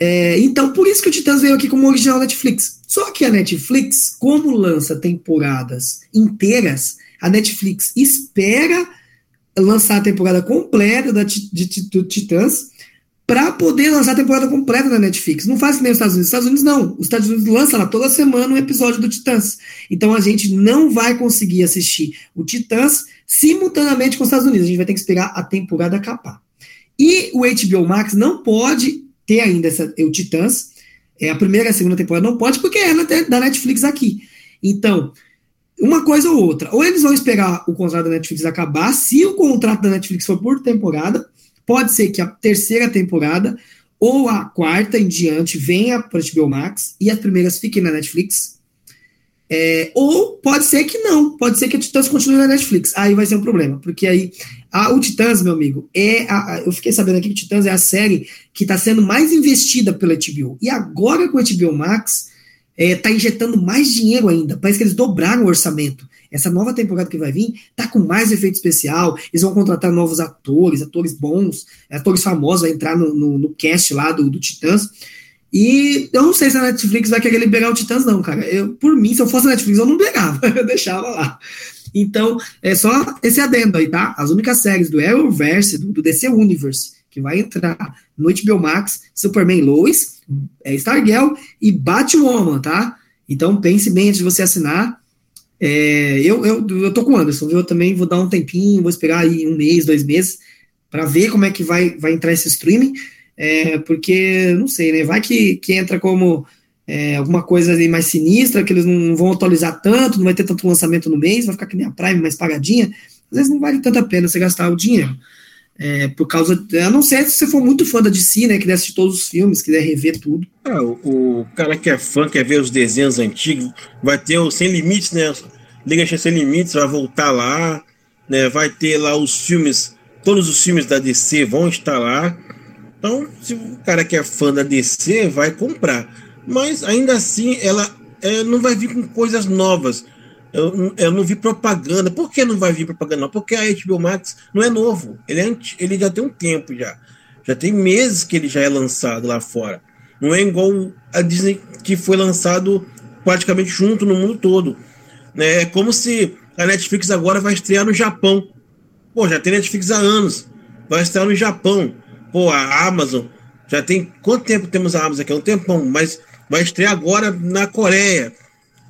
É, então, por isso que o Titãs veio aqui como original Netflix. Só que a Netflix, como lança temporadas inteiras, a Netflix espera lançar a temporada completa da, de, de, do Titãs para poder lançar a temporada completa da Netflix. Não faz que nem os Estados Unidos. Os Estados Unidos não. Os Estados Unidos lançam lá toda semana um episódio do Titãs. Então a gente não vai conseguir assistir o Titãs simultaneamente com os Estados Unidos. A gente vai ter que esperar a temporada acabar. E o HBO Max não pode ter ainda essa, o Titãs. É, a primeira e a segunda temporada não pode, porque é da Netflix aqui. Então, uma coisa ou outra. Ou eles vão esperar o contrato da Netflix acabar, se o contrato da Netflix for por temporada, pode ser que a terceira temporada ou a quarta em diante venha para o HBO Max e as primeiras fiquem na Netflix. É, ou pode ser que não, pode ser que a Titãs continue na Netflix. Aí vai ser um problema, porque aí a, o Titãs, meu amigo, é a, a, eu fiquei sabendo aqui que o Titãs é a série que está sendo mais investida pela HBO. E agora com o HBO Max, está é, injetando mais dinheiro ainda. Parece que eles dobraram o orçamento. Essa nova temporada que vai vir tá com mais efeito especial. Eles vão contratar novos atores, atores bons, atores famosos, vai entrar no, no, no cast lá do, do Titãs. E eu não sei se a Netflix vai querer liberar o Titãs, não, cara. Eu, por mim, se eu fosse a Netflix, eu não liberava, eu deixava lá. Então, é só esse adendo aí, tá? As únicas séries do Arrowverse, do, do DC Universe, que vai entrar no HBO Max, Superman Lois, é, Stargirl e Batwoman, tá? Então, pense bem antes de você assinar. É, eu, eu, eu tô com o Anderson, viu? Eu também vou dar um tempinho, vou esperar aí um mês, dois meses, para ver como é que vai, vai entrar esse streaming. É, porque, não sei, né? Vai que, que entra como é, alguma coisa ali mais sinistra, que eles não vão atualizar tanto, não vai ter tanto lançamento no mês, vai ficar que nem a Prime mais pagadinha. Às vezes não vale tanta pena você gastar o dinheiro. É, por causa. A não ser se você for muito fã da DC, né? Que quiser assistir todos os filmes, quiser rever tudo. Ah, o, o, cara que é fã, quer ver os desenhos antigos, vai ter o Sem Limites, né? Liga Sem Limites, vai voltar lá, né? Vai ter lá os filmes, todos os filmes da DC vão estar lá. Então, se o cara que é fã da DC, vai comprar. Mas ainda assim, ela é, não vai vir com coisas novas. Eu, eu, não vi propaganda. Por que não vai vir propaganda? Não? Porque a HBO Max não é novo. Ele, é, ele já tem um tempo já. Já tem meses que ele já é lançado lá fora. Não é igual a Disney que foi lançado praticamente junto no mundo todo. Né? É como se a Netflix agora vai estrear no Japão. Pô, já tem Netflix há anos. Vai estrear no Japão. Pô, a Amazon já tem. Quanto tempo temos a Amazon aqui? É um tempão, mas vai estrear agora na Coreia.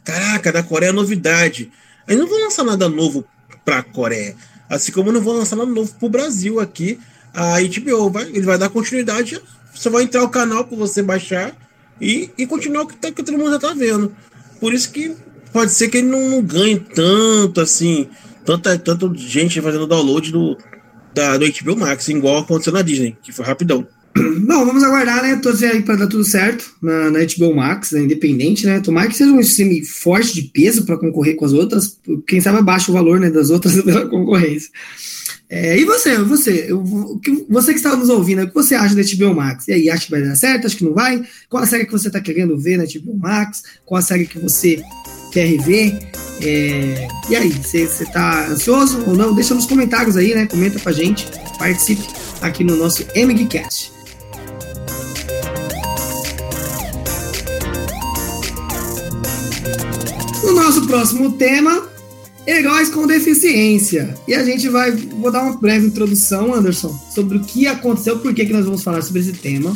Caraca, na Coreia é novidade. Aí não vou lançar nada novo pra Coreia. Assim como não vou lançar nada novo pro Brasil aqui. A HBO vai, ele vai dar continuidade. Você vai entrar o canal para você baixar e, e continuar o que, tá, que todo mundo já tá vendo. Por isso que pode ser que ele não, não ganhe tanto assim, tanta, tanta gente fazendo download do, da, do HBO Max, igual aconteceu na Disney, que foi rapidão. Bom, vamos aguardar, né? Torcer aí pra dar tudo certo na, na HBO Max, né? independente, né? Tomara que seja um stream forte de peso para concorrer com as outras. Quem sabe abaixa o valor né, das outras pela concorrência. É, e você, você, eu, você que está nos ouvindo, o que você acha da HBO Max? E aí, acha que vai dar certo? Acha que não vai? Qual a série que você está querendo ver na HBO Max? Qual a série que você rever? É, e aí, você está ansioso ou não? Deixa nos comentários aí, né? Comenta pra gente, participe aqui no nosso MGCast. No nosso Nosso próximo tema Heróis com deficiência. E a gente vai. Vou dar uma breve introdução, Anderson, sobre o que aconteceu, por que, que nós vamos falar sobre esse tema.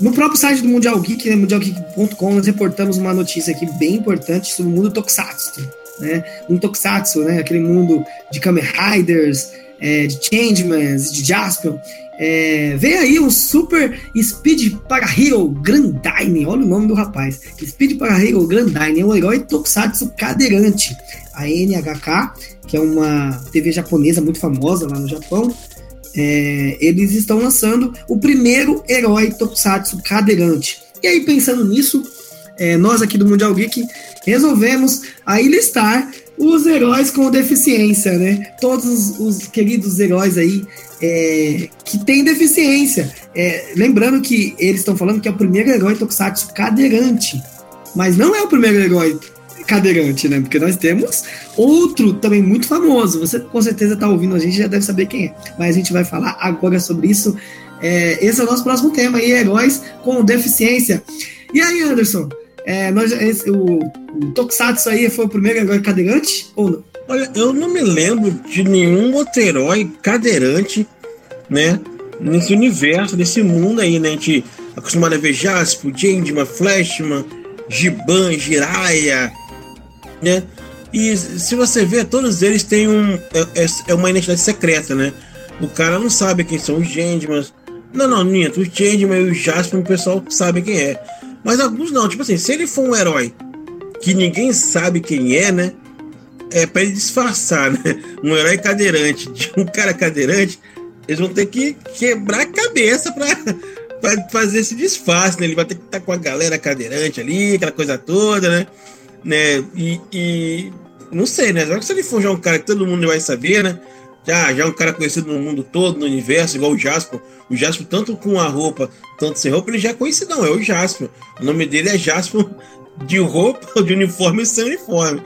No próprio site do Mundial Geek, né, mundialgeek.com, nós reportamos uma notícia aqui bem importante sobre o mundo Tokusatsu. Né? Um Tokusatsu, né? aquele mundo de Kamen Riders, é, de Changemans, de Jaspion. É, vem aí um Super Speed para Hero Grandine, olha o nome do rapaz. Speed para Hero Grandine é um herói Tokusatsu cadeirante. A NHK, que é uma TV japonesa muito famosa lá no Japão, é, eles estão lançando o primeiro herói Tokusatsu cadeirante. E aí, pensando nisso, é, nós aqui do Mundial Geek resolvemos aí listar os heróis com deficiência, né? Todos os, os queridos heróis aí é, que têm deficiência. É, lembrando que eles estão falando que é o primeiro herói Tokusatsu cadeirante. Mas não é o primeiro herói cadeirante, né? Porque nós temos outro também muito famoso. Você com certeza está ouvindo a gente já deve saber quem é. Mas a gente vai falar agora sobre isso. É, esse é o nosso próximo tema aí, heróis com deficiência. E aí, Anderson? É, nós, esse, o, o Tokusatsu aí foi o primeiro herói cadeirante ou não? Olha, eu não me lembro de nenhum outro herói cadeirante, né? Nesse universo, nesse mundo aí, né? A gente acostumado a ver Jasper, Changeman, Flashman, Giban, Jiraiya, né? E se você ver, todos eles têm um. É, é, é uma identidade secreta, né? O cara não sabe quem são os Changemans. Não, não, minto. Os Changeman e os Jasper, o pessoal sabe quem é. Mas alguns não. Tipo assim, se ele for um herói que ninguém sabe quem é, né? É para ele disfarçar, né? Um herói cadeirante de um cara cadeirante, eles vão ter que quebrar a cabeça para fazer esse disfarce, né? Ele vai ter que estar tá com a galera cadeirante ali, aquela coisa toda, né? Né? E, e não sei, né? Só que se ele for já um cara que todo mundo vai saber, né? Já, já é um cara conhecido no mundo todo, no universo, igual o Jasper. O Jasper, tanto com a roupa, tanto sem roupa, ele já é conhecido, não, é o Jasper. O nome dele é Jasper de roupa, de uniforme e sem uniforme.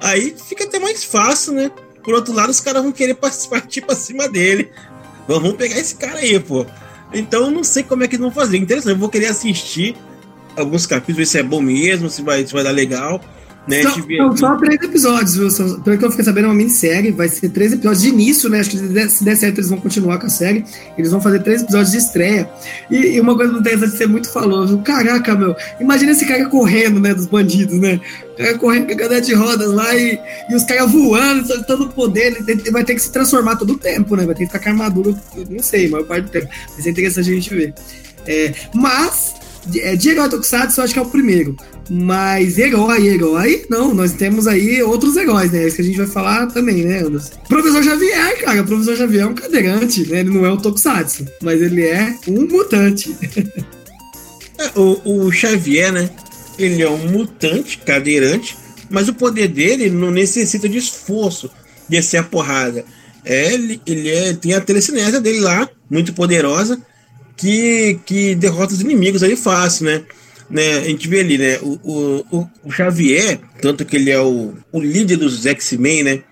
Aí fica até mais fácil, né? Por outro lado, os caras vão querer partir pra cima dele. Vamos pegar esse cara aí, pô. Então não sei como é que eles vão fazer. Interessante, eu vou querer assistir alguns capítulos, ver se é bom mesmo, se vai, se vai dar legal. Né? Só, não, só três episódios, viu? Só, pelo que eu fiquei sabendo, é uma minissérie. Vai ser três episódios de início, né? Acho que se der certo, eles vão continuar com a série. Eles vão fazer três episódios de estreia. E, e uma coisa interessante, você muito falou. Caraca, meu. Imagina esse cara correndo, né? Dos bandidos, né? O cara correndo com a cadeira de rodas lá e, e os caras voando, soltando o poder. Ele vai ter que se transformar todo o tempo, né? Vai ter que ficar com armadura, não sei, a maior parte do tempo. Vai ser interessante a gente ver. É, mas é, herói Tokusatsu, eu acho que é o primeiro. Mas herói, herói, não, nós temos aí outros heróis, né? Isso que a gente vai falar também, né, Anderson? Professor Xavier, cara, o professor Xavier é um cadeirante, né? Ele não é um Tokusatsu, mas ele é um mutante. é, o, o Xavier, né? Ele é um mutante, cadeirante, mas o poder dele não necessita de esforço de ser a porrada. É, ele, ele é, tem a telecinese dele lá, muito poderosa, que, que derrota os inimigos aí fácil, né? né? A gente vê ali, né? O, o, o Xavier, tanto que ele é o, o líder dos X-Men, né?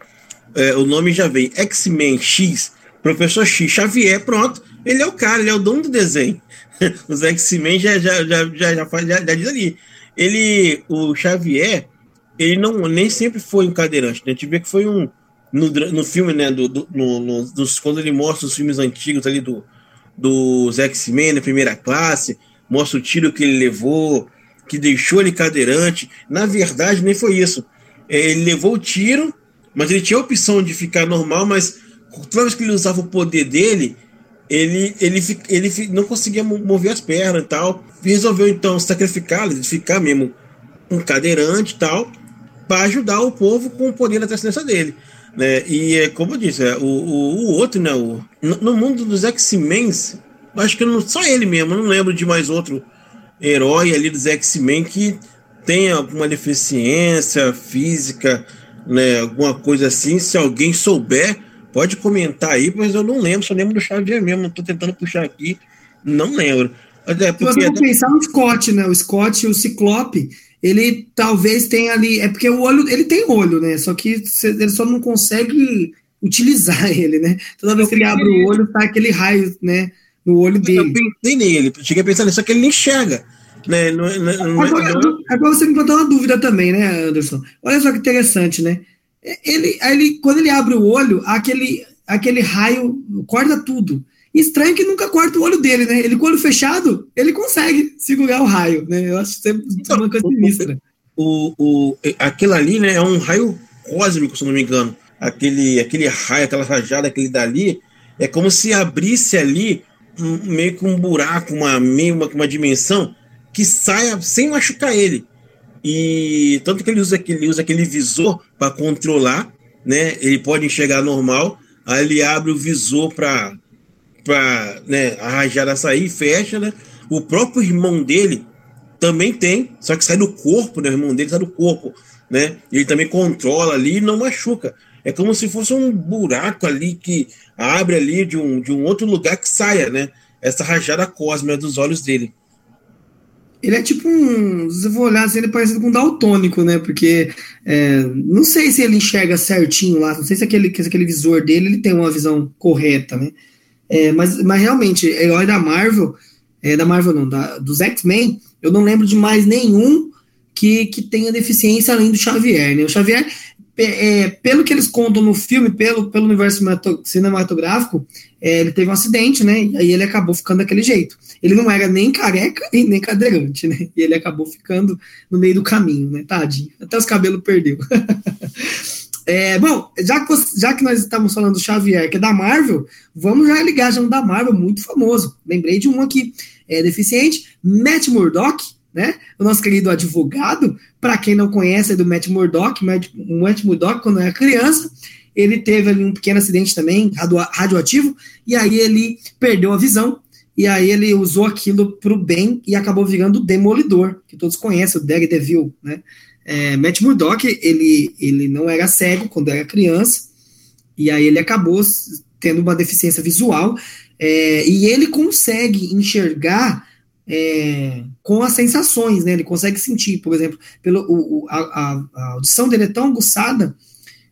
É, o nome já vem X-Men X, Professor X, Xavier, pronto. Ele é o cara, ele é o dono do desenho. Os X-Men já, já, já, já, já, faz, já, já diz ali. Ele, o Xavier, ele não nem sempre foi um cadeirante. Né? A gente vê que foi um. No, no filme, né? Do, do no, no, dos, quando ele mostra os filmes antigos ali do, dos X-Men na primeira classe, mostra o tiro que ele levou, que deixou ele cadeirante. Na verdade, nem foi isso. É, ele levou o tiro, mas ele tinha a opção de ficar normal, mas toda vez que ele usava o poder dele, ele, ele, ele não conseguia mover as pernas e tal. Resolveu então sacrificá-lo, ficar mesmo um cadeirante e tal, para ajudar o povo com o poder da transcendência dele. Né? E é como eu disse, é, o, o, o, outro, né? O, no, mundo dos X-Men, acho que não, só ele mesmo, não lembro de mais outro herói ali dos X-Men que tenha alguma deficiência física, né? Alguma coisa assim. Se alguém souber, pode comentar aí, mas eu não lembro, só lembro do Xavier mesmo. Estou tentando puxar aqui, não lembro. Até porque... Vamos pensar no Scott, né? O Scott e o Ciclope ele talvez tenha ali. É porque o olho. Ele tem olho, né? Só que ele só não consegue utilizar ele, né? Toda vez que ele abre o olho, tá aquele raio, né? No olho dele. Eu pensei nele, cheguei a pensar nisso, só que ele nem enxerga. Né? Não, não, não, agora, agora você me contou uma dúvida também, né, Anderson? Olha só que interessante, né? Ele, ele, quando ele abre o olho, aquele, aquele raio corta tudo. Estranho que nunca corta o olho dele, né? Ele com o olho fechado, ele consegue segurar o raio, né? Eu acho que é uma coisa sinistra. O, o, aquilo ali, né, é um raio cósmico, se não me engano. Aquele, aquele raio, aquela rajada, aquele dali, é como se abrisse ali um, meio que um buraco, uma, meio uma, uma dimensão que saia sem machucar ele. E tanto que ele usa, ele usa aquele visor para controlar, né? Ele pode enxergar normal, aí ele abre o visor para para né, a rajada sair, fecha, né? O próprio irmão dele também tem, só que sai do corpo, né? O irmão dele sai do corpo, né? Ele também controla ali e não machuca. É como se fosse um buraco ali que abre ali de um, de um outro lugar que saia, né? Essa rajada cósmica dos olhos dele. Ele é tipo um. Se você for olhar assim, ele é parecido com um daltônico, né? Porque é, não sei se ele enxerga certinho lá, não sei se aquele, se aquele visor dele ele tem uma visão correta, né? É, mas, mas realmente, herói da Marvel, é, da Marvel não, da, dos X-Men, eu não lembro de mais nenhum que, que tenha deficiência além do Xavier, né? O Xavier, é, pelo que eles contam no filme, pelo, pelo universo cinematográfico, é, ele teve um acidente, né? E aí ele acabou ficando daquele jeito. Ele não era nem careca e nem cadeirante, né? E ele acabou ficando no meio do caminho, né? Tadinho. Até os cabelos perdeu. É, bom, já que, você, já que nós estamos falando do Xavier, que é da Marvel, vamos já ligar já um da Marvel muito famoso. Lembrei de um aqui, é deficiente, Matt Murdock, né? O nosso querido advogado, para quem não conhece é do Matt Murdock, o Matt Murdock, quando era criança, ele teve ali um pequeno acidente também, radioativo, e aí ele perdeu a visão, e aí ele usou aquilo para o bem e acabou virando o Demolidor, que todos conhecem, o Daredevil, né? É, Matt Murdock, ele, ele não era cego quando era criança, e aí ele acabou tendo uma deficiência visual, é, e ele consegue enxergar é, com as sensações, né? Ele consegue sentir, por exemplo, pelo, o, a, a, audição dele é tão aguçada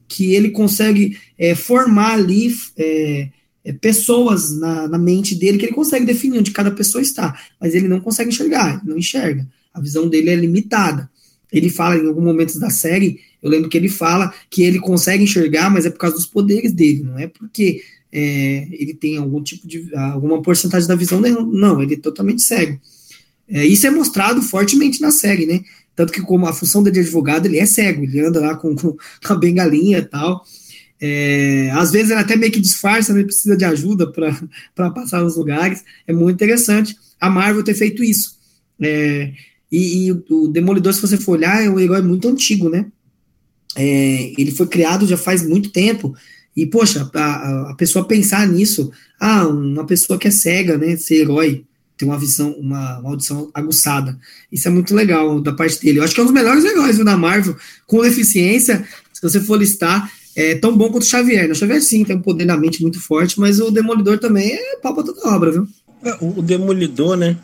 que ele consegue é, formar ali é, é, pessoas na, na, mente dele que ele consegue definir onde cada pessoa está, mas ele não consegue enxergar, não enxerga. A visão dele é limitada. Ele fala em alguns momentos da série, eu lembro que ele fala que ele consegue enxergar, mas é por causa dos poderes dele, não é porque é, ele tem algum tipo de. alguma porcentagem da visão. Não, ele é totalmente cego. É, isso é mostrado fortemente na série, né? Tanto que, como a função dele de advogado, ele é cego, ele anda lá com, com a bengalinha e tal. É, às vezes ele até meio que disfarça, né? precisa de ajuda para passar nos lugares. É muito interessante a Marvel ter feito isso. É, e, e, o Demolidor, se você for olhar, é um herói muito antigo, né? É, ele foi criado já faz muito tempo. E, poxa, a, a, pessoa pensar nisso, ah, uma pessoa que é cega, né? Ser herói, ter uma visão, uma, uma audição aguçada. Isso é muito legal da parte dele. Eu acho que é um dos melhores heróis da Marvel, com deficiência, se você for listar, é tão bom quanto o Xavier. Né? O Xavier, sim, tem um poder na mente muito forte, mas o Demolidor também é pau pra toda obra, viu? É, o Demolidor, né?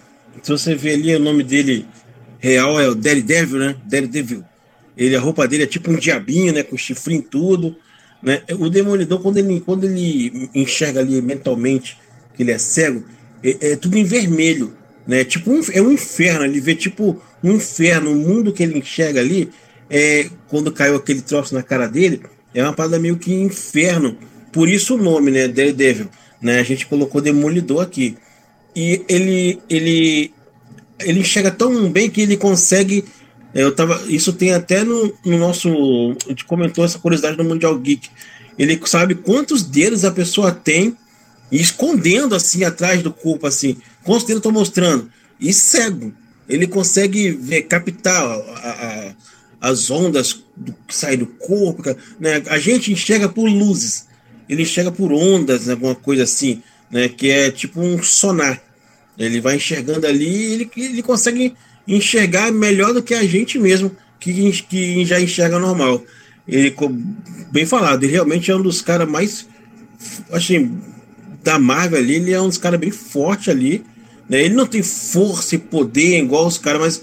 Se você ver ali o nome dele real é o Daredevil, né? Daredevil. Ele, a roupa dele é tipo um diabinho, né? Com chifrinho e tudo. Né? O Demolidor, quando ele, quando ele enxerga ali mentalmente que ele é cego, é, é tudo em vermelho. Né? Tipo um, é um inferno. Ele vê tipo um inferno. O mundo que ele enxerga ali, é, quando caiu aquele troço na cara dele, é uma parada meio que inferno. Por isso o nome, né? Daredevil. Né? A gente colocou Demolidor aqui. E ele, ele ele enxerga tão bem que ele consegue. É, eu tava, isso tem até no, no nosso. A gente comentou essa curiosidade no Mundial Geek. Ele sabe quantos dedos a pessoa tem e escondendo assim atrás do corpo, assim. Quantos dedos estão mostrando? E cego. Ele consegue ver, captar a, a, as ondas do, que saem do corpo. Né? A gente enxerga por luzes. Ele enxerga por ondas, alguma coisa assim, né? Que é tipo um sonar. Ele vai enxergando ali ele, ele consegue enxergar melhor do que a gente mesmo, que, que já enxerga normal. Ele, bem falado, ele realmente é um dos caras mais. Assim, da Marvel ali, ele é um dos caras bem forte ali. Né? Ele não tem força e poder igual os caras, mas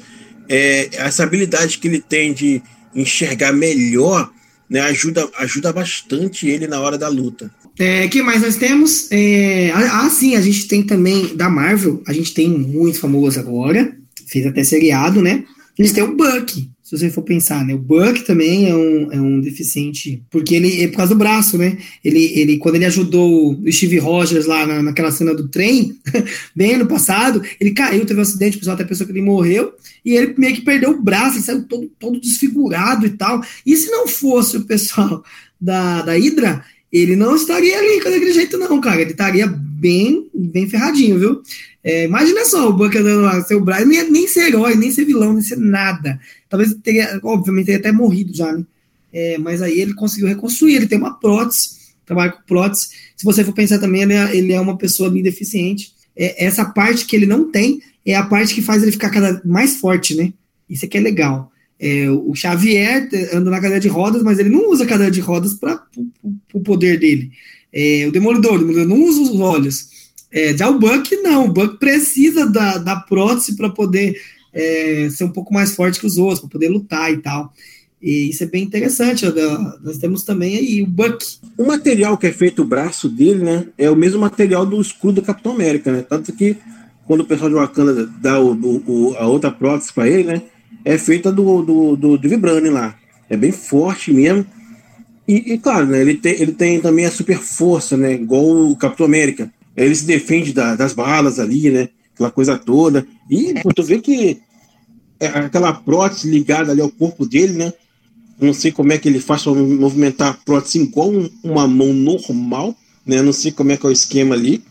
é, essa habilidade que ele tem de enxergar melhor né, ajuda, ajuda bastante ele na hora da luta. É, que mais nós temos? É, ah, sim, a gente tem também da Marvel, a gente tem muito famoso agora, fez até seriado, né? A gente tem o Buck, se você for pensar, né? O Buck também é um, é um deficiente, porque ele é por causa do braço, né? Ele, ele quando ele ajudou o Steve Rogers lá na, naquela cena do trem, bem no passado, ele caiu, teve um acidente, o pessoal até pensou que ele morreu, e ele meio que perdeu o braço, ele saiu todo, todo desfigurado e tal. E se não fosse o pessoal da, da Hydra, ele não estaria ali daquele jeito, não, cara. Ele estaria bem, bem ferradinho, viu? É, imagina só o Buck andando lá, seu braço, nem, ser herói, nem ser vilão, nem ser nada. Talvez teria, obviamente, teria até morrido já, né? É, mas aí ele conseguiu reconstruir, ele tem uma prótese, trabalha com prótese. Se você for pensar também, ele é, ele é uma pessoa bem deficiente. É, essa parte que ele não tem é a parte que faz ele ficar cada mais forte, né? Isso aqui é legal. É, o Xavier anda na cadeira de rodas, mas ele não usa a cadeira de rodas para o poder dele. É, o Demolidor, o Demolidor não usa os olhos. É, já o Buck, não. O Buck precisa da, da prótese para poder é, ser um pouco mais forte que os outros, para poder lutar e tal. E isso é bem interessante. Nós temos também aí o Buck. O material que é feito o braço dele, né? É o mesmo material do escudo do Capitão América, né? Tanto que quando o pessoal de Wakanda dá o, o, a outra prótese para ele, né? É feita do, do, do, do Vibranium lá. É bem forte mesmo. E, e, claro, né, ele, tem, ele tem também a super força, né? Igual o Capitão América. Ele se defende da, das balas ali, né? Aquela coisa toda. E tu vê que é aquela prótese ligada ali ao corpo dele, né? Não sei como é que ele faz para movimentar a prótese igual uma mão normal, né? Não sei como é que é o esquema ali,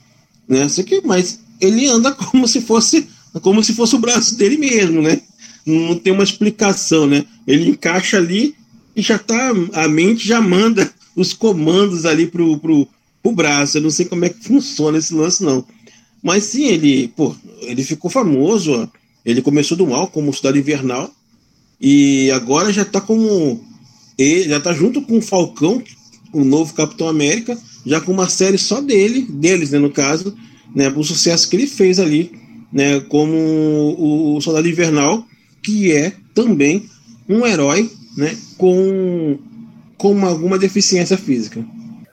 né? Sei que, mas ele anda como se fosse como se fosse o braço dele mesmo, né? Não tem uma explicação, né? Ele encaixa ali e já tá a mente já manda os comandos ali pro, pro, pro braço. Eu não sei como é que funciona esse lance não. Mas sim, ele, pô, ele ficou famoso, ó. ele começou do mal como Cidade Invernal e agora já tá como ele já tá junto com o Falcão, o novo Capitão América, já com uma série só dele, deles, né, no caso, né, o sucesso que ele fez ali, né, como o Soldado Invernal, que é também um herói, né, com, com alguma deficiência física.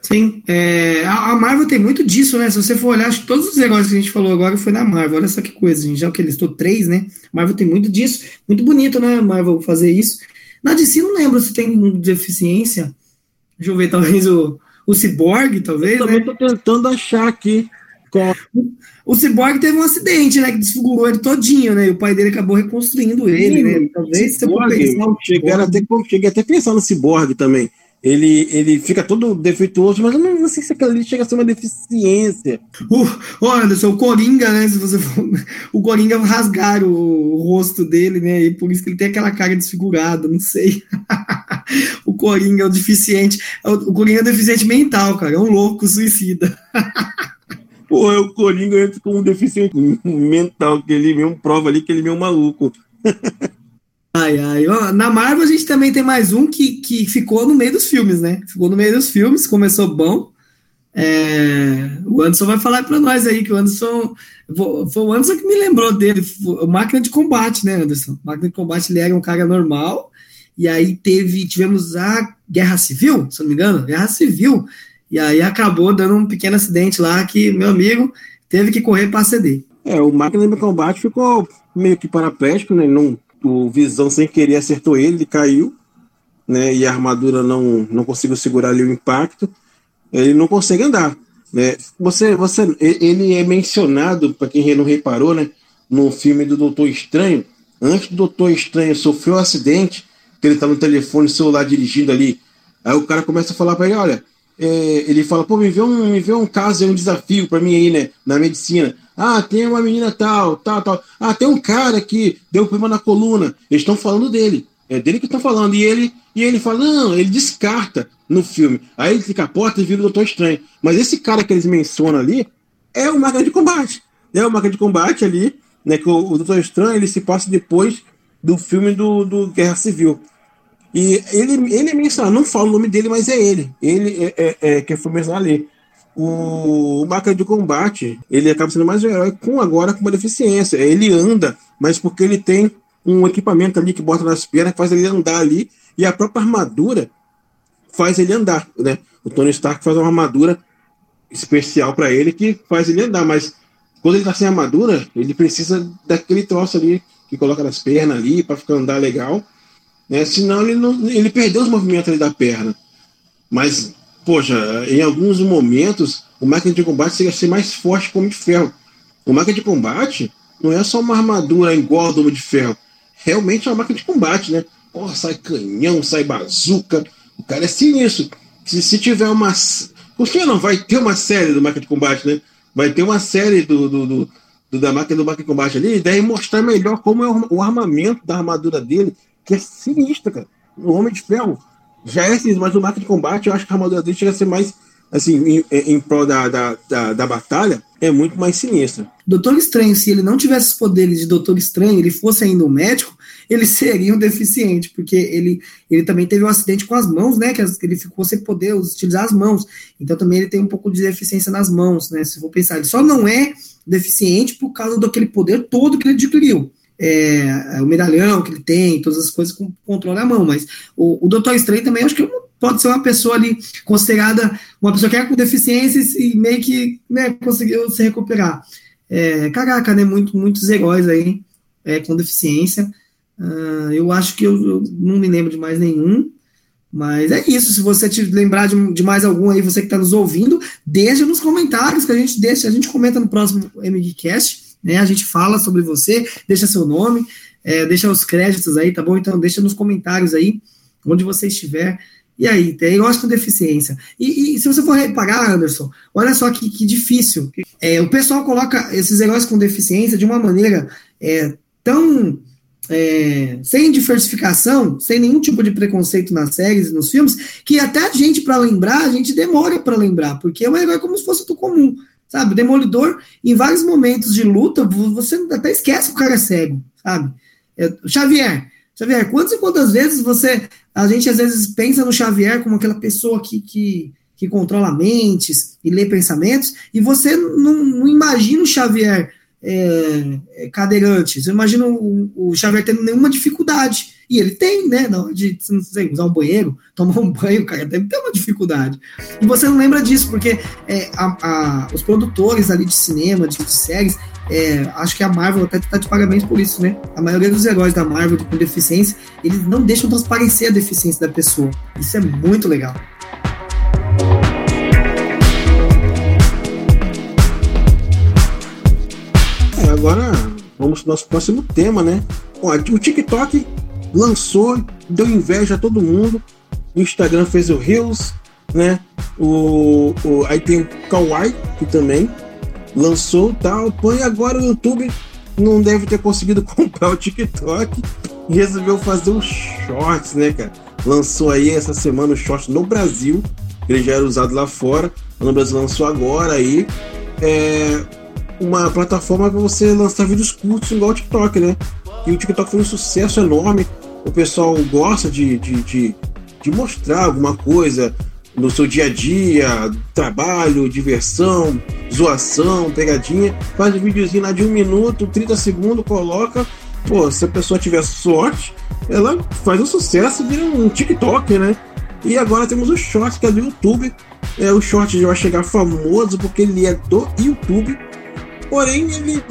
Sim, é, a, Marvel tem muito disso, né? Se você for olhar, acho que todos os negócios que a gente falou agora foi na Marvel. Olha só que coisa, gente. Já que ele listou três, né? Marvel tem muito disso. Muito bonito, né? Marvel fazer isso. Na DC não lembro se tem deficiência. Deixa eu ver, talvez o, o Cyborg, talvez. Eu também né? tô tentando achar aqui. O Cyborg teve um acidente, né? Que desfigurou ele todinho, né? E o pai dele acabou reconstruindo ele, Sim, né? Talvez você pensar. Cheguei até, cheguei até a pensar no Cyborg também. Ele, ele fica todo defeituoso, mas eu não, não sei se aquilo ali chega a ser uma deficiência. O, Anderson, o Coringa, né? Se você for, o Coringa rasgaram o, o rosto dele, né? E por isso que ele tem aquela cara desfigurada, não sei. o Coringa é o deficiente. É o Coringa é deficiente mental, cara. É um louco suicida. É o Coringa entra com um deficiente mental, que ele mesmo prova ali que ele é meio maluco. ai, ai. Na Marvel a gente também tem mais um que, que ficou no meio dos filmes, né? Ficou no meio dos filmes, começou bom. É, o Anderson vai falar para nós aí que o Anderson foi o Anderson que me lembrou dele, máquina de combate, né, Anderson? Máquina de combate ele era um cara normal e aí teve tivemos a guerra civil, se não me engano, guerra civil e aí acabou dando um pequeno acidente lá que meu amigo teve que correr para ceder. É, o máquina de combate ficou meio que paraplégico, né? Não, o Visão sem querer acertou ele, ele caiu, né? E a armadura não, não conseguiu segurar ali o impacto. Ele não consegue andar, né? Você, você, ele é mencionado para quem não reparou, né? No filme do Doutor Estranho, antes do Doutor Estranho sofrer um acidente, que ele tá no telefone celular dirigindo ali, aí o cara começa a falar para ele, olha, ele fala, pô, me vê um, me vê um caso, um desafio para mim aí, né, na medicina. Ah, tem uma menina tal, tal, tal. Ah, tem um cara que deu problema na coluna. Eles estão falando dele. É dele que estão falando. E ele, e ele fala, não, ele descarta no filme. Aí ele fica a porta e vira o Doutor Estranho. Mas esse cara que eles mencionam ali é o Máquina de Combate. É o Máquina de Combate ali, né, que o, o Doutor Estranho ele se passa depois do filme do, do Guerra Civil. E ele, ele é mencionado, não falo o nome dele, mas é ele. Ele é, é, é que foi mencionado ali. O, o de Combate, ele acaba sendo mais um herói com agora com uma deficiência. Ele anda, mas porque ele tem um equipamento ali que bota nas pernas, faz ele andar ali, e a própria armadura faz ele andar, né? O Tony Stark faz uma armadura especial para ele que faz ele andar, mas quando ele tá sem armadura, ele precisa daquele troço ali que coloca nas pernas ali para ficar andar legal. Né? Senão ele, não, ele perdeu os movimentos ali da perna. Mas, poxa, em alguns momentos, o máquina de combate seria ser mais forte que o Homem de Ferro. O máquina de combate não é só uma armadura igual ao Homem de Ferro. Realmente é uma máquina de combate, né? Oh, sai canhão, sai bazuca. O cara é sinistro. Se, se tiver uma. Por que não vai ter uma série do máquina de combate, né? Vai ter uma série do, do, do, do da máquina do máquina de combate ali, e daí mostrar melhor como é o, o armamento da armadura dele, que é sinistro, cara. O Homem de Ferro já é assim, mas o máquina de combate, eu acho que a armadura dele chega a ser mais assim, em, em prol da, da, da, da, batalha, é muito mais sinistra. Doutor Estranho, se ele não tivesse os poderes de Doutor Estranho, ele fosse ainda um médico, ele seria um deficiente, porque ele, ele também teve um acidente com as mãos, né? Que ele ficou sem poder utilizar as mãos. Então também ele tem um pouco de deficiência nas mãos, né? Se for pensar, ele só não é deficiente por causa daquele poder todo que ele adquiriu. É, o medalhão que ele tem, todas as coisas com controle à mão, mas o, o Doutor Estranho também acho que pode ser uma pessoa ali considerada uma pessoa que é com deficiências e meio que né, conseguiu se recuperar. É, caraca, né? Muito, muitos heróis aí é, com deficiência. Uh, eu acho que eu, eu, não me lembro de mais nenhum. Mas é isso. Se você te lembrar de, de mais algum aí, você que está nos ouvindo, deixa nos comentários que a gente deixa, a gente comenta no próximo MGCast, né? A gente fala sobre você, deixa seu nome, é, deixa os créditos aí, tá bom? Então deixa nos comentários aí, onde você estiver. E aí, tem com deficiência. E, e, se você for reparar, Anderson, olha só que, que difícil. É, o pessoal coloca esses negócios com deficiência de uma maneira é, tão é, sem diversificação, sem nenhum tipo de preconceito nas séries e nos filmes, que até a gente, para lembrar, a gente demora para lembrar, porque é um herói como se fosse do comum, sabe? Demolidor, em vários momentos de luta, você até esquece que o cara é cego, sabe? É, Xavier, Xavier, quantas e quantas vezes você, a gente às vezes pensa no Xavier como aquela pessoa que, que, que controla mentes e lê pensamentos, e você não, não imagina o Xavier é, é, cadeirante. Você imagina o, o Xavier tendo nenhuma dificuldade. E ele tem, né? Na de não sei, usar um banheiro, tomar um banho, cara deve ter uma dificuldade. E você não lembra disso, porque é, a, a, os produtores ali de cinema, de, de séries, é, acho que a Marvel até está de parabéns por isso, né? A maioria dos heróis da Marvel com deficiência, eles não deixam transparecer a deficiência da pessoa. Isso é muito legal. agora vamos para o nosso próximo tema, né? O TikTok lançou, deu inveja a todo mundo. O Instagram fez o Reels, né? O, o, aí tem o Kawaii, que também lançou tal. Põe agora o YouTube não deve ter conseguido comprar o TikTok e resolveu fazer os shorts, né, cara? Lançou aí essa semana o short no Brasil, ele já era usado lá fora, no Brasil lançou agora aí. É, uma plataforma para você lançar vídeos curtos igual o TikTok, né? E o TikTok foi um sucesso enorme. O pessoal gosta de, de, de, de mostrar alguma coisa no seu dia a dia, trabalho, diversão, zoação, pegadinha. Faz um videozinho lá de um minuto, 30 segundos, coloca. Pô, se a pessoa tiver sorte, ela faz um sucesso vira um TikTok, né? E agora temos o Short, que é do YouTube. É, o Short já vai chegar famoso porque ele é do YouTube Porém, ele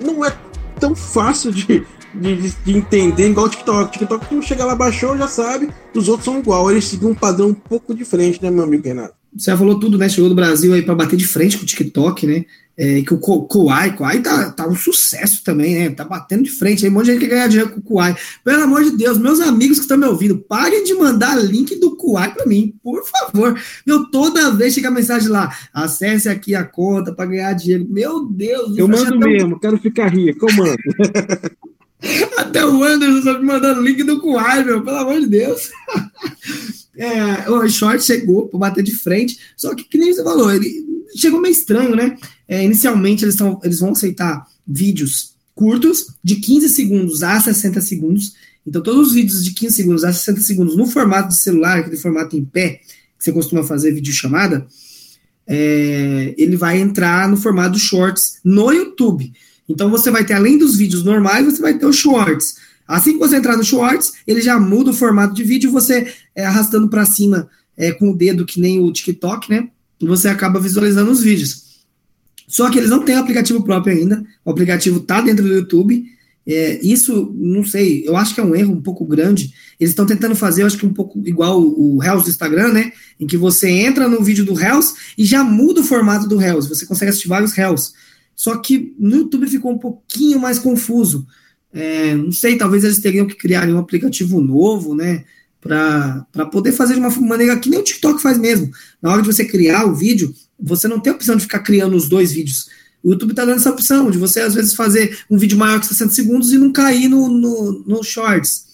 não é tão fácil de, de, de entender igual o TikTok. O TikTok, tu chega lá, baixou, já sabe, os outros são igual. Eles seguem um padrão um pouco diferente, né, meu amigo Renato? Você já falou tudo, né? Chegou do Brasil aí para bater de frente com o TikTok, né? É, que o Kuai, Kuai tá, tá um sucesso também, né? Tá batendo de frente. Aí um monte de gente quer ganhar dinheiro com o Kuai. Pelo amor de Deus, meus amigos que estão me ouvindo, parem de mandar link do Kuai para mim, por favor. Eu toda vez chega a mensagem lá, acesse aqui a conta para ganhar dinheiro. Meu Deus, eu mando mesmo, quero ficar rico, eu mando. Até o Anderson tá me mandando link do Kuai, meu, pelo amor de Deus. É, o short chegou para bater de frente, só que, que nem você falou, ele chegou meio estranho, né? É, inicialmente eles, tão, eles vão aceitar vídeos curtos, de 15 segundos a 60 segundos. Então, todos os vídeos de 15 segundos a 60 segundos no formato de celular, aquele formato em pé, que você costuma fazer vídeo chamada, é, ele vai entrar no formato shorts no YouTube. Então, você vai ter, além dos vídeos normais, você vai ter os shorts. Assim que você entrar no Shorts, ele já muda o formato de vídeo, você é, arrastando para cima é, com o dedo, que nem o TikTok, né? E você acaba visualizando os vídeos. Só que eles não têm aplicativo próprio ainda. O aplicativo tá dentro do YouTube. É, isso, não sei, eu acho que é um erro um pouco grande. Eles estão tentando fazer, eu acho que um pouco igual o, Reels do Instagram, né? Em que você entra no vídeo do Reels e já muda o formato do Reels. Você consegue assistir vários Reels. Só que no YouTube ficou um pouquinho mais confuso. É, não sei, talvez eles teriam que criar um aplicativo novo, né? Para poder fazer de uma maneira que nem o TikTok faz mesmo. Na hora de você criar o vídeo, você não tem a opção de ficar criando os dois vídeos o YouTube está dando essa opção de você, às vezes, fazer um vídeo maior que 60 segundos e não cair no, no, no Shorts.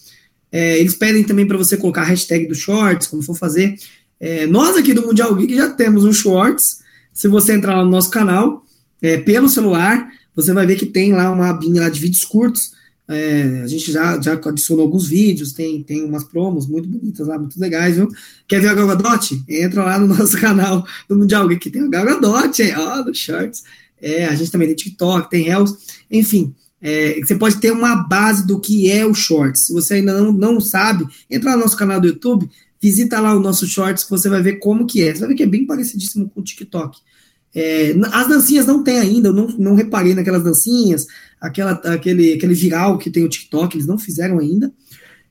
É, eles pedem também para você colocar a hashtag do Shorts, como for fazer. É, nós aqui do Mundial Geek já temos um Shorts. Se você entrar lá no nosso canal, é, pelo celular, você vai ver que tem lá uma abinha lá de vídeos curtos. É, a gente já, já adicionou alguns vídeos, tem, tem umas promos muito bonitas lá, muito legais, viu? Quer ver a Galgadot? Entra lá no nosso canal do Mundial Geek, que tem a Galgadot, ó, do Shorts. É, a gente também tem TikTok, tem Reels, enfim. É, você pode ter uma base do que é o Shorts. Se você ainda não, não sabe, entra no nosso canal do YouTube, visita lá o nosso Shorts que você vai ver como que é. Você vai ver que é bem parecidíssimo com o TikTok. É, as dancinhas não tem ainda, eu não, não reparei naquelas dancinhas, aquela, aquele, aquele viral que tem o TikTok, eles não fizeram ainda.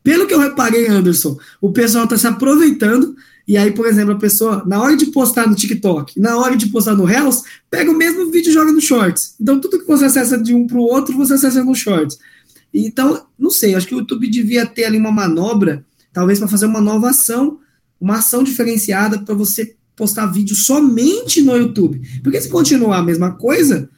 Pelo que eu reparei, Anderson, o pessoal está se aproveitando e aí, por exemplo, a pessoa, na hora de postar no TikTok, na hora de postar no Reels, pega o mesmo vídeo e joga no Shorts. Então, tudo que você acessa de um para o outro, você acessa no Shorts. Então, não sei, acho que o YouTube devia ter ali uma manobra, talvez para fazer uma nova ação, uma ação diferenciada para você postar vídeo somente no YouTube. Porque se continuar a mesma coisa,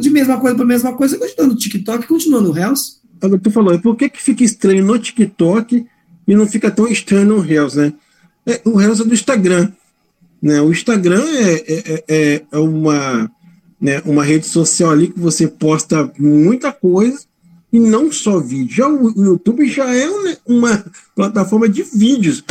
de mesma coisa para mesma coisa, continua no TikTok, continua no Reels. Agora, tu falou, por que, que fica estranho no TikTok e não fica tão estranho no Reels, né? É, o resto é do Instagram. Né? O Instagram é, é, é, é uma, né, uma rede social ali que você posta muita coisa e não só vídeo. Já o, o YouTube já é uma plataforma de vídeos.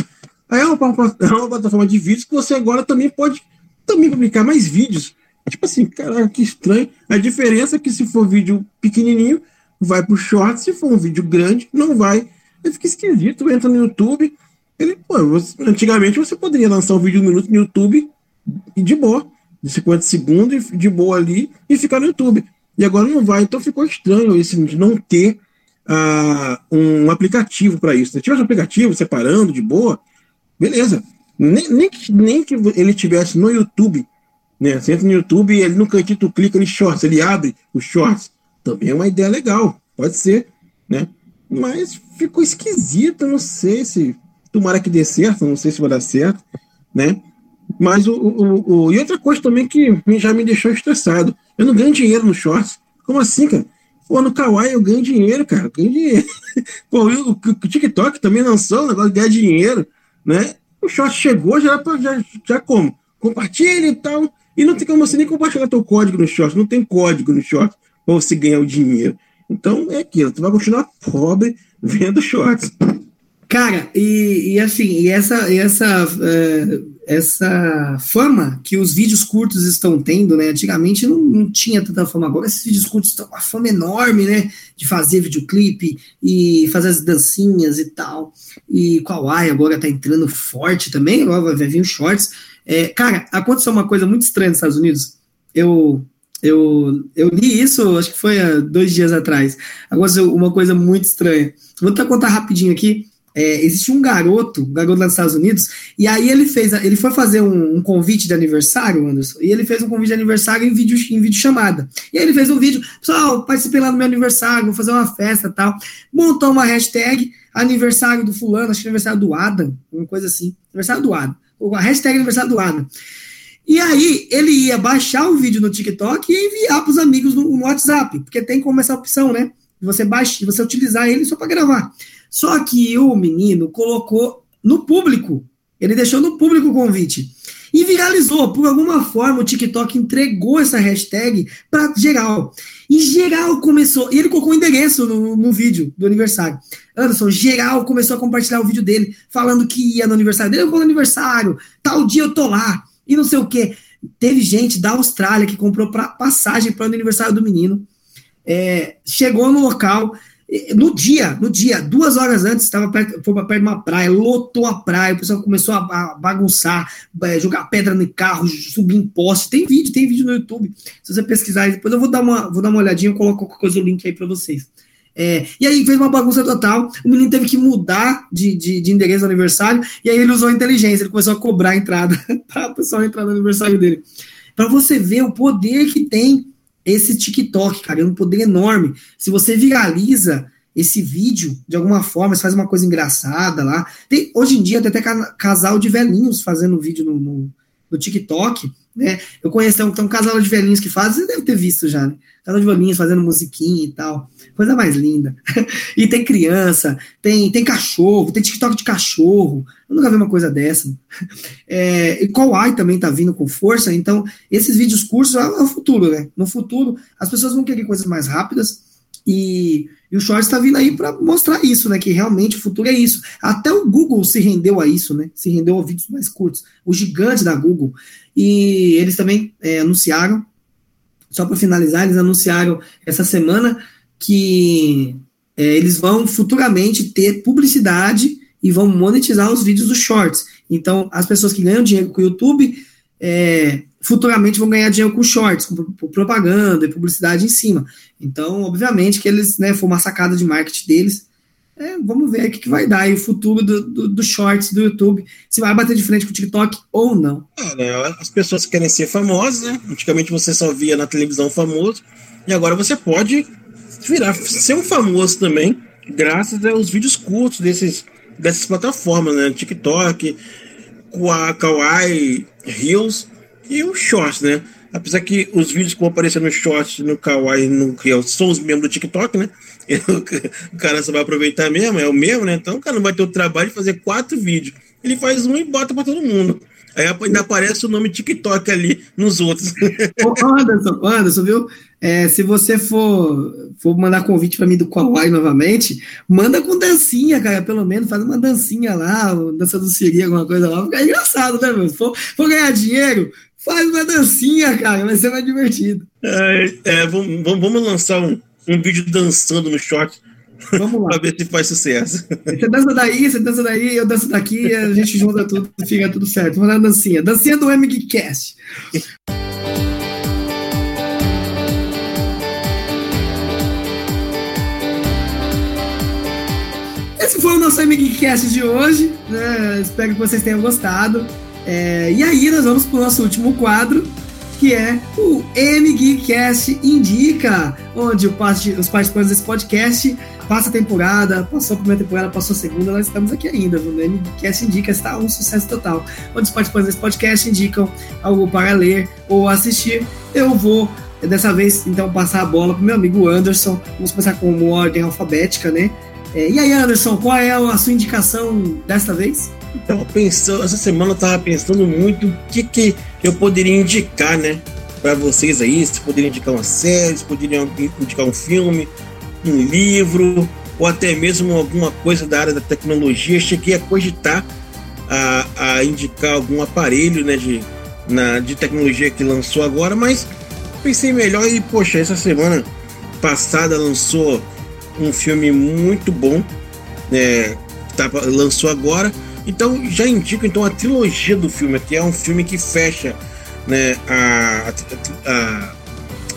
É uma, é uma plataforma de vídeos que você agora também pode também publicar mais vídeos. Tipo assim, caraca, que estranho. A diferença é que se for vídeo pequenininho, vai pro short, se for um vídeo grande, não vai. Aí fica esquisito, entra no YouTube, ele, pô, você, antigamente você poderia lançar um vídeo de um minuto no YouTube e de boa, de 50 segundos, de boa ali, e ficar no YouTube. E agora não vai, então ficou estranho esse de não ter uh, um aplicativo para isso. Se tivesse um aplicativo separando de boa, beleza. Nem, nem, que, nem que ele tivesse no YouTube, né? Você entra no YouTube ele no cantinho tu clica em shorts, ele abre os shorts. Também é uma ideia legal, pode ser, né? Mas ficou esquisito, não sei se Tomara que dê certo, não sei se vai dar certo, né? Mas o, o, o, e outra coisa também que já me deixou estressado. Eu não ganho dinheiro no shorts. Como assim, cara? Pô, no Kawaii eu ganho dinheiro, cara. Eu ganho dinheiro. Pô, o, o, TikTok também lançou um negócio de ganhar dinheiro, né? O short chegou, já, já, já como? Compartilha e tal. E não tem como você nem compartilhar teu código no short. Não tem código no short para você ganhar o dinheiro. Então é aquilo. Tu vai continuar pobre vendo shorts. Cara, e, e assim, e essa, e essa, uh, essa fama que os vídeos curtos estão tendo, né? Antigamente não, não tinha tanta fama, agora esses vídeos curtos estão uma fama enorme, né? De fazer videoclipe e fazer as dancinhas e tal. E Kawaii agora tá entrando forte também, agora vai vir os shorts. É, cara, aconteceu uma coisa muito estranha nos Estados Unidos. Eu eu, eu li isso, acho que foi há dois dias atrás. Agora, uma coisa muito estranha. Vou tentar contar rapidinho aqui. É, existe um garoto, um garoto lá nos Estados Unidos, e aí ele fez, ele foi fazer um, um, convite de aniversário, Anderson, e ele fez um convite de aniversário em vídeo, em vídeo chamada. E aí ele fez um vídeo, pessoal, participei lá no meu aniversário, vou fazer uma festa tal. Montou uma hashtag, aniversário do fulano, acho que aniversário do Adam, uma coisa assim, aniversário do Adam. A hashtag aniversário do Adam. E aí ele ia baixar o vídeo no TikTok e enviar para os amigos no, no, WhatsApp, porque tem como essa opção, né? Você baixa, você utilizar ele só para gravar. Só que o menino colocou no público, ele deixou no público o convite. E viralizou. Por alguma forma, o TikTok entregou essa hashtag para geral. E geral começou. E ele colocou o endereço no, no vídeo do aniversário. Anderson, geral começou a compartilhar o vídeo dele, falando que ia no aniversário dele. Eu vou no aniversário, tal dia eu tô lá. E não sei o quê. Teve gente da Austrália que comprou pra, passagem para o aniversário do menino. É, chegou no local, no dia, no dia, duas horas antes, estava perto, foi perto de uma praia, lotou a praia, o pessoal começou a, bagunçar, é, jogar pedra no carro, subir em poste. Tem vídeo, tem vídeo no YouTube. Se você pesquisar, depois eu vou dar uma, vou dar uma olhadinha, eu coloco qualquer coisa o link aí para vocês. É, e aí fez uma bagunça total. O menino teve que mudar de, de, de endereço do aniversário. E aí ele usou a inteligência. Ele começou a cobrar a entrada para o pessoal entrar no aniversário dele. Para você ver o poder que tem esse TikTok, cara. É um poder enorme. Se você viraliza esse vídeo de alguma forma, você faz uma coisa engraçada lá. Tem, hoje em dia tem até casal de velhinhos fazendo vídeo no, no, no TikTok né? Eu conheço tem um, tem um casal de velhinhos que faz, você deve ter visto já, né? Casal de velhinhos fazendo musiquinha e tal. Coisa mais linda. e tem criança, tem, tem cachorro, tem TikTok de cachorro. Eu nunca vi uma coisa dessa. É, e Kawaii também tá vindo com força, então esses vídeos curtos é o futuro, né? No futuro, as pessoas vão querer coisas mais rápidas e e o Shorts está vindo aí para mostrar isso, né? Que realmente o futuro é isso. Até o Google se rendeu a isso, né? Se rendeu a vídeos mais curtos. O gigante da Google. E eles também é, anunciaram, só para finalizar, eles anunciaram essa semana que é, eles vão futuramente ter publicidade e vão monetizar os vídeos dos Shorts. Então, as pessoas que ganham dinheiro com o YouTube é, futuramente vão ganhar dinheiro com shorts, com propaganda e publicidade em cima. Então, obviamente que eles, né, foi uma sacada de marketing deles. É, vamos ver o que, que, vai dar e o futuro do, do, do, shorts do YouTube, se vai bater de frente com o TikTok ou não. É, né, as pessoas querem ser famosas, né? Antigamente você só via na televisão famoso, e agora você pode virar, ser um famoso também, graças aos vídeos curtos desses, dessas plataformas, né? TikTok, Kawaii, Reels, e o Shorts, né? Apesar que os vídeos que vão aparecer no Shorts, no Kawaii, no Real, são os mesmos do TikTok, né? O cara só vai aproveitar mesmo, é o mesmo, né? Então o cara não vai ter o trabalho de fazer quatro vídeos. Ele faz um e bota para todo mundo. Aí ainda aparece o nome TikTok ali nos outros. Ô, Anderson, Anderson, viu? É, se você for, for mandar convite para mim do Kawaii novamente, manda com dancinha, cara, pelo menos, faz uma dancinha lá, dança do Siri, alguma coisa lá, fica engraçado, né, meu? Se for, for ganhar dinheiro, Faz uma dancinha, cara, vai ser mais divertido. É, é vamos, vamos lançar um, um vídeo dançando no short. Vamos lá. pra ver se faz sucesso. Você dança daí, você dança daí, eu danço daqui, a gente junta tudo e fica tudo certo. Vamos uma dancinha. Dancinha do MGCast. Esse foi o nosso MGCast de hoje. Né? Espero que vocês tenham gostado. É, e aí nós vamos para o nosso último quadro, que é o MGuiCast Indica, onde os participantes desse podcast passa a temporada, passou a primeira temporada, passou a segunda, nós estamos aqui ainda. O MGuiCast Indica está um sucesso total, onde os participantes desse podcast indicam algo para ler ou assistir. Eu vou dessa vez então passar a bola para meu amigo Anderson. Vamos começar com uma ordem alfabética, né? É, e aí, Anderson, qual é a sua indicação desta vez? Tava pensando, essa semana eu tava pensando muito o que, que eu poderia indicar, né? Para vocês aí, se poderiam indicar uma série, se poderiam indicar um filme, um livro, ou até mesmo alguma coisa da área da tecnologia. Cheguei a cogitar a, a indicar algum aparelho né, de, na, de tecnologia que lançou agora, mas pensei melhor e, poxa, essa semana passada lançou um filme muito bom, né, tá, lançou agora, então já indico então a trilogia do filme, que é um filme que fecha, né, a, a, a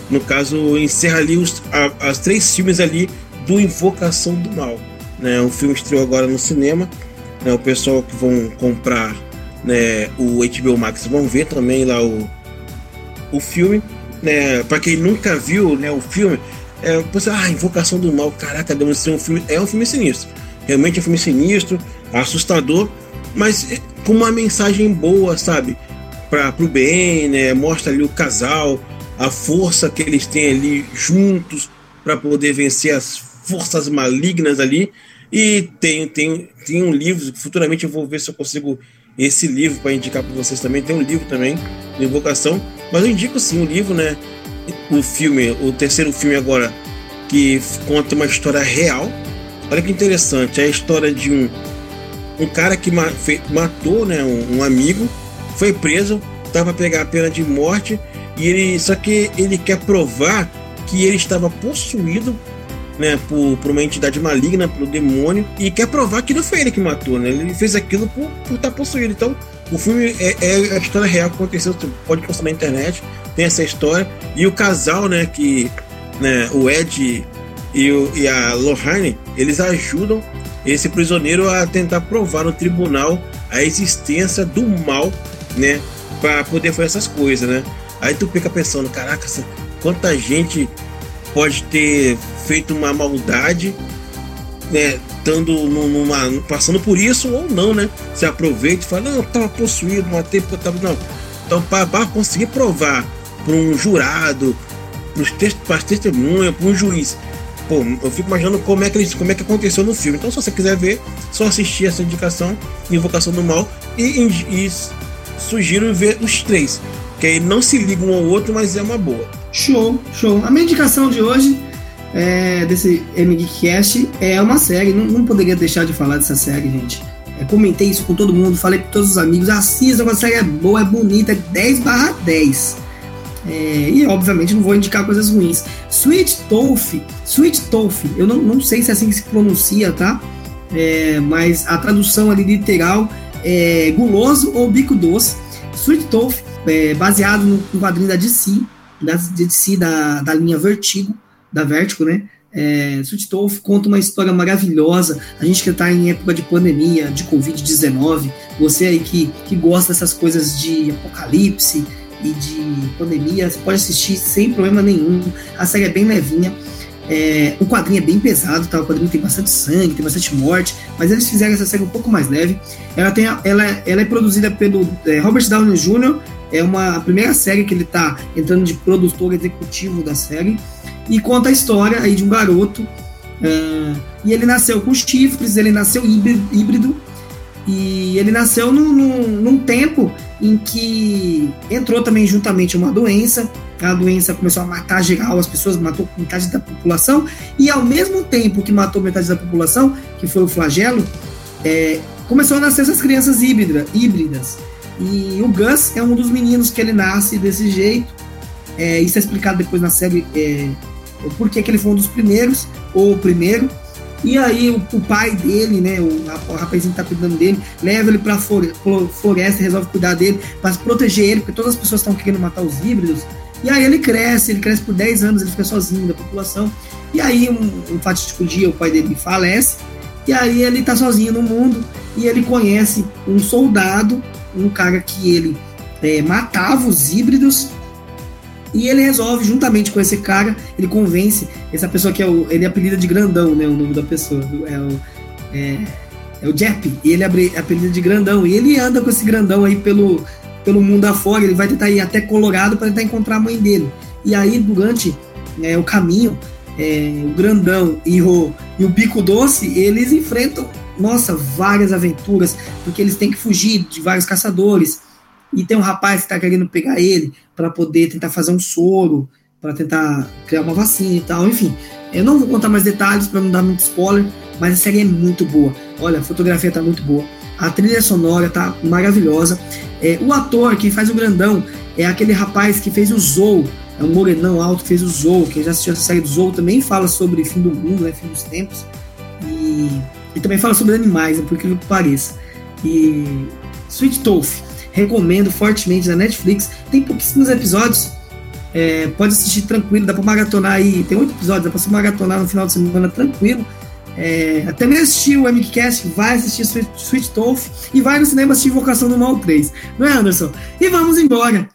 no caso encerra ali os a, as três filmes ali do Invocação do Mal, né? O filme estreou agora no cinema, né? O pessoal que vão comprar, né, o HBO Max vão ver também lá o o filme, né? Para quem nunca viu, né, o filme, é, você, ah, Invocação do Mal, caraca, deve ser um filme, é um filme sinistro. Realmente é um filme sinistro, assustador, mas com uma mensagem boa, sabe? Para o bem, né? Mostra ali o casal, a força que eles têm ali juntos para poder vencer as forças malignas ali. E tem, tem, tem um livro, futuramente eu vou ver se eu consigo esse livro para indicar para vocês também. Tem um livro também, de invocação, mas eu indico sim o livro, né? O filme, o terceiro filme agora, que conta uma história real. Olha que interessante, é a história de um um cara que matou né, um, amigo, foi preso, estava a pegar a pena de morte, e ele só que ele quer provar que ele estava possuído né, por, por uma entidade maligna, pelo demônio, e quer provar que não foi ele que matou, né? Ele fez aquilo por, por estar possuído. Então, o filme é, é, a história real que aconteceu, você pode postar na internet, tem essa história. E o casal, né, que né, o Ed e, o, e a Lohane, eles ajudam esse prisioneiro a tentar provar no tribunal a existência do mal, né? Para poder fazer essas coisas, né? Aí tu fica pensando, caraca, quanta gente pode ter feito uma maldade, né? Estando numa, passando por isso ou não, né? Se aproveita e fala, não, eu tava possuído, matei porque eu tava. Não. Então, para conseguir provar para um jurado, para as testemunhas, para um juiz pô, eu fico imaginando como é, que eles, como é que aconteceu no filme. Então, se você quiser ver, só assistir essa indicação, Invocação do Mal, e, e, sugiro ver os três. Que aí não se ligam um ao outro, mas é uma boa. Show, show. A minha indicação de hoje, é, desse MGCast, é uma série. Não, não poderia deixar de falar dessa série, gente. É, comentei isso com todo mundo, falei com todos os amigos. Assistam, a série é boa, é bonita, é 10 barra 10. É, e obviamente não vou indicar coisas ruins. Sweet Tofu, Sweet Tofu, eu não, não sei se é assim que se pronuncia, tá? É, mas a tradução ali literal é guloso ou bico doce. Sweet Tofu, é, baseado no, no quadrinho da DC, da DC da, da linha Vertigo, da Vertigo, né? É, Sweet Tofu conta uma história maravilhosa. A gente que está em época de pandemia, de Covid-19, você aí que, que gosta dessas coisas de apocalipse, e de pandemia, você pode assistir sem problema nenhum. A série é bem levinha. É, o quadrinho é bem pesado, tá? O quadrinho tem bastante sangue, tem bastante morte, mas eles fizeram essa série um pouco mais leve. Ela, tem, ela, ela é produzida pelo é, Robert Downey Jr., é uma a primeira série que ele tá entrando de produtor executivo da série, e conta a história aí de um garoto. Uh, e ele nasceu com chifres, ele nasceu híbrido, e ele nasceu num, num, num, tempo em que entrou também juntamente uma doença. A doença começou a matar geral as pessoas, matou metade da população. E ao mesmo tempo que matou metade da população, que foi o flagelo, é, começou a nascer essas crianças híbrida, híbridas. E o Gus é um dos meninos que ele nasce desse jeito. É, isso é explicado depois na série é, por que ele foi um dos primeiros, ou o primeiro. E aí o, o pai dele, né, o, o rapazinho que tá cuidando dele, leva ele pra floresta resolve cuidar dele, para proteger ele, porque todas as pessoas estão querendo matar os híbridos. E aí ele cresce, ele cresce por 10 anos, ele fica sozinho da população. E aí um, um fatídico dia o pai dele falece, e aí ele tá sozinho no mundo, e ele conhece um soldado, um cara que ele é, matava os híbridos, e ele resolve, juntamente com esse cara, ele convence essa pessoa que é o. Ele apelida de grandão, né? O nome da pessoa. É o. É, é o Jep. E ele é apelida de grandão. E ele anda com esse grandão aí pelo, pelo mundo afora. Ele vai tentar ir até Colorado para tentar encontrar a mãe dele. E aí, durante é, o caminho, é, o grandão e o, e o bico doce, eles enfrentam, nossa, várias aventuras, porque eles têm que fugir de vários caçadores e tem um rapaz que está querendo pegar ele para poder tentar fazer um soro, para tentar criar uma vacina e tal, enfim. Eu não vou contar mais detalhes para não dar muito spoiler, mas a série é muito boa. Olha, a fotografia tá muito boa, a trilha sonora tá maravilhosa. É, o ator que faz o grandão é aquele rapaz que fez o Zou, é um morenão alto que fez o Zou, quem já assistiu essa série do Zou também fala sobre fim do mundo, né, fim dos tempos, e, e também fala sobre animais, né, por incrível que pareça. E Sweet Tooth, recomendo fortemente na Netflix. Tem pouquíssimos episódios. É, pode assistir tranquilo, dá pra maratonar aí. Tem oito episódios, dá pra você maratonar no final de semana tranquilo. É, até mesmo assistir o MCast, vai assistir Sweet, Sweet Tooth e vai no cinema assistir Invocação do Mal 3. Não é, Anderson? E vamos embora!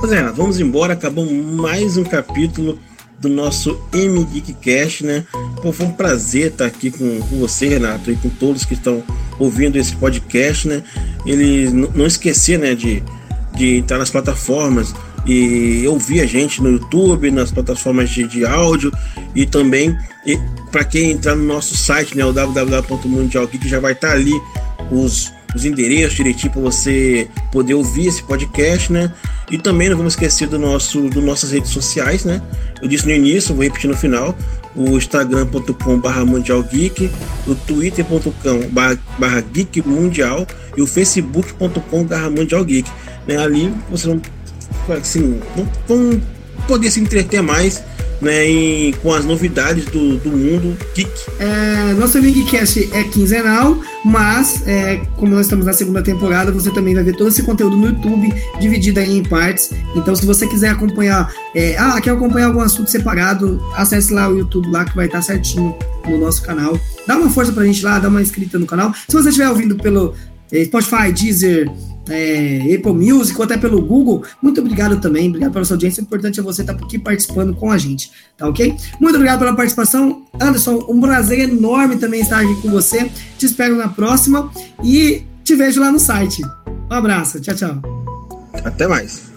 Pois é, vamos embora. Acabou mais um capítulo do nosso M Geek Cast, né? Pô, foi um prazer estar aqui com, com você, Renato, e com todos que estão ouvindo esse podcast, né? Ele não esquecer, né, de, de entrar nas plataformas e ouvir a gente no YouTube, nas plataformas de, de áudio e também para quem entrar no nosso site, né, o www.mundialgeek já vai estar ali os os endereços direitinho para você poder ouvir esse podcast, né? E também não vamos esquecer do nosso, do nossas redes sociais, né? Eu disse no início, vou repetir no final, o instagram.com barra mundial geek, o twitter.com barra geek mundial e o facebook.com barra mundial geek. Né? Ali vocês vão, assim, vão, vão poder se entreter mais né, e com as novidades do, do mundo geek. É, nosso Geekcast é quinzenal, mas é, como nós estamos na segunda temporada, você também vai ver todo esse conteúdo no YouTube, dividido aí em partes. Então, se você quiser acompanhar, é, ah, quer acompanhar algum assunto separado, acesse lá o YouTube lá que vai estar certinho no nosso canal. Dá uma força pra gente lá, dá uma inscrita no canal. Se você estiver ouvindo pelo Spotify, Deezer, é, Apple Music ou até pelo Google, muito obrigado também, obrigado pela sua audiência. O importante é você estar aqui participando com a gente, tá ok? Muito obrigado pela participação, Anderson. Um prazer enorme também estar aqui com você. Te espero na próxima e te vejo lá no site. Um abraço, tchau, tchau. Até mais.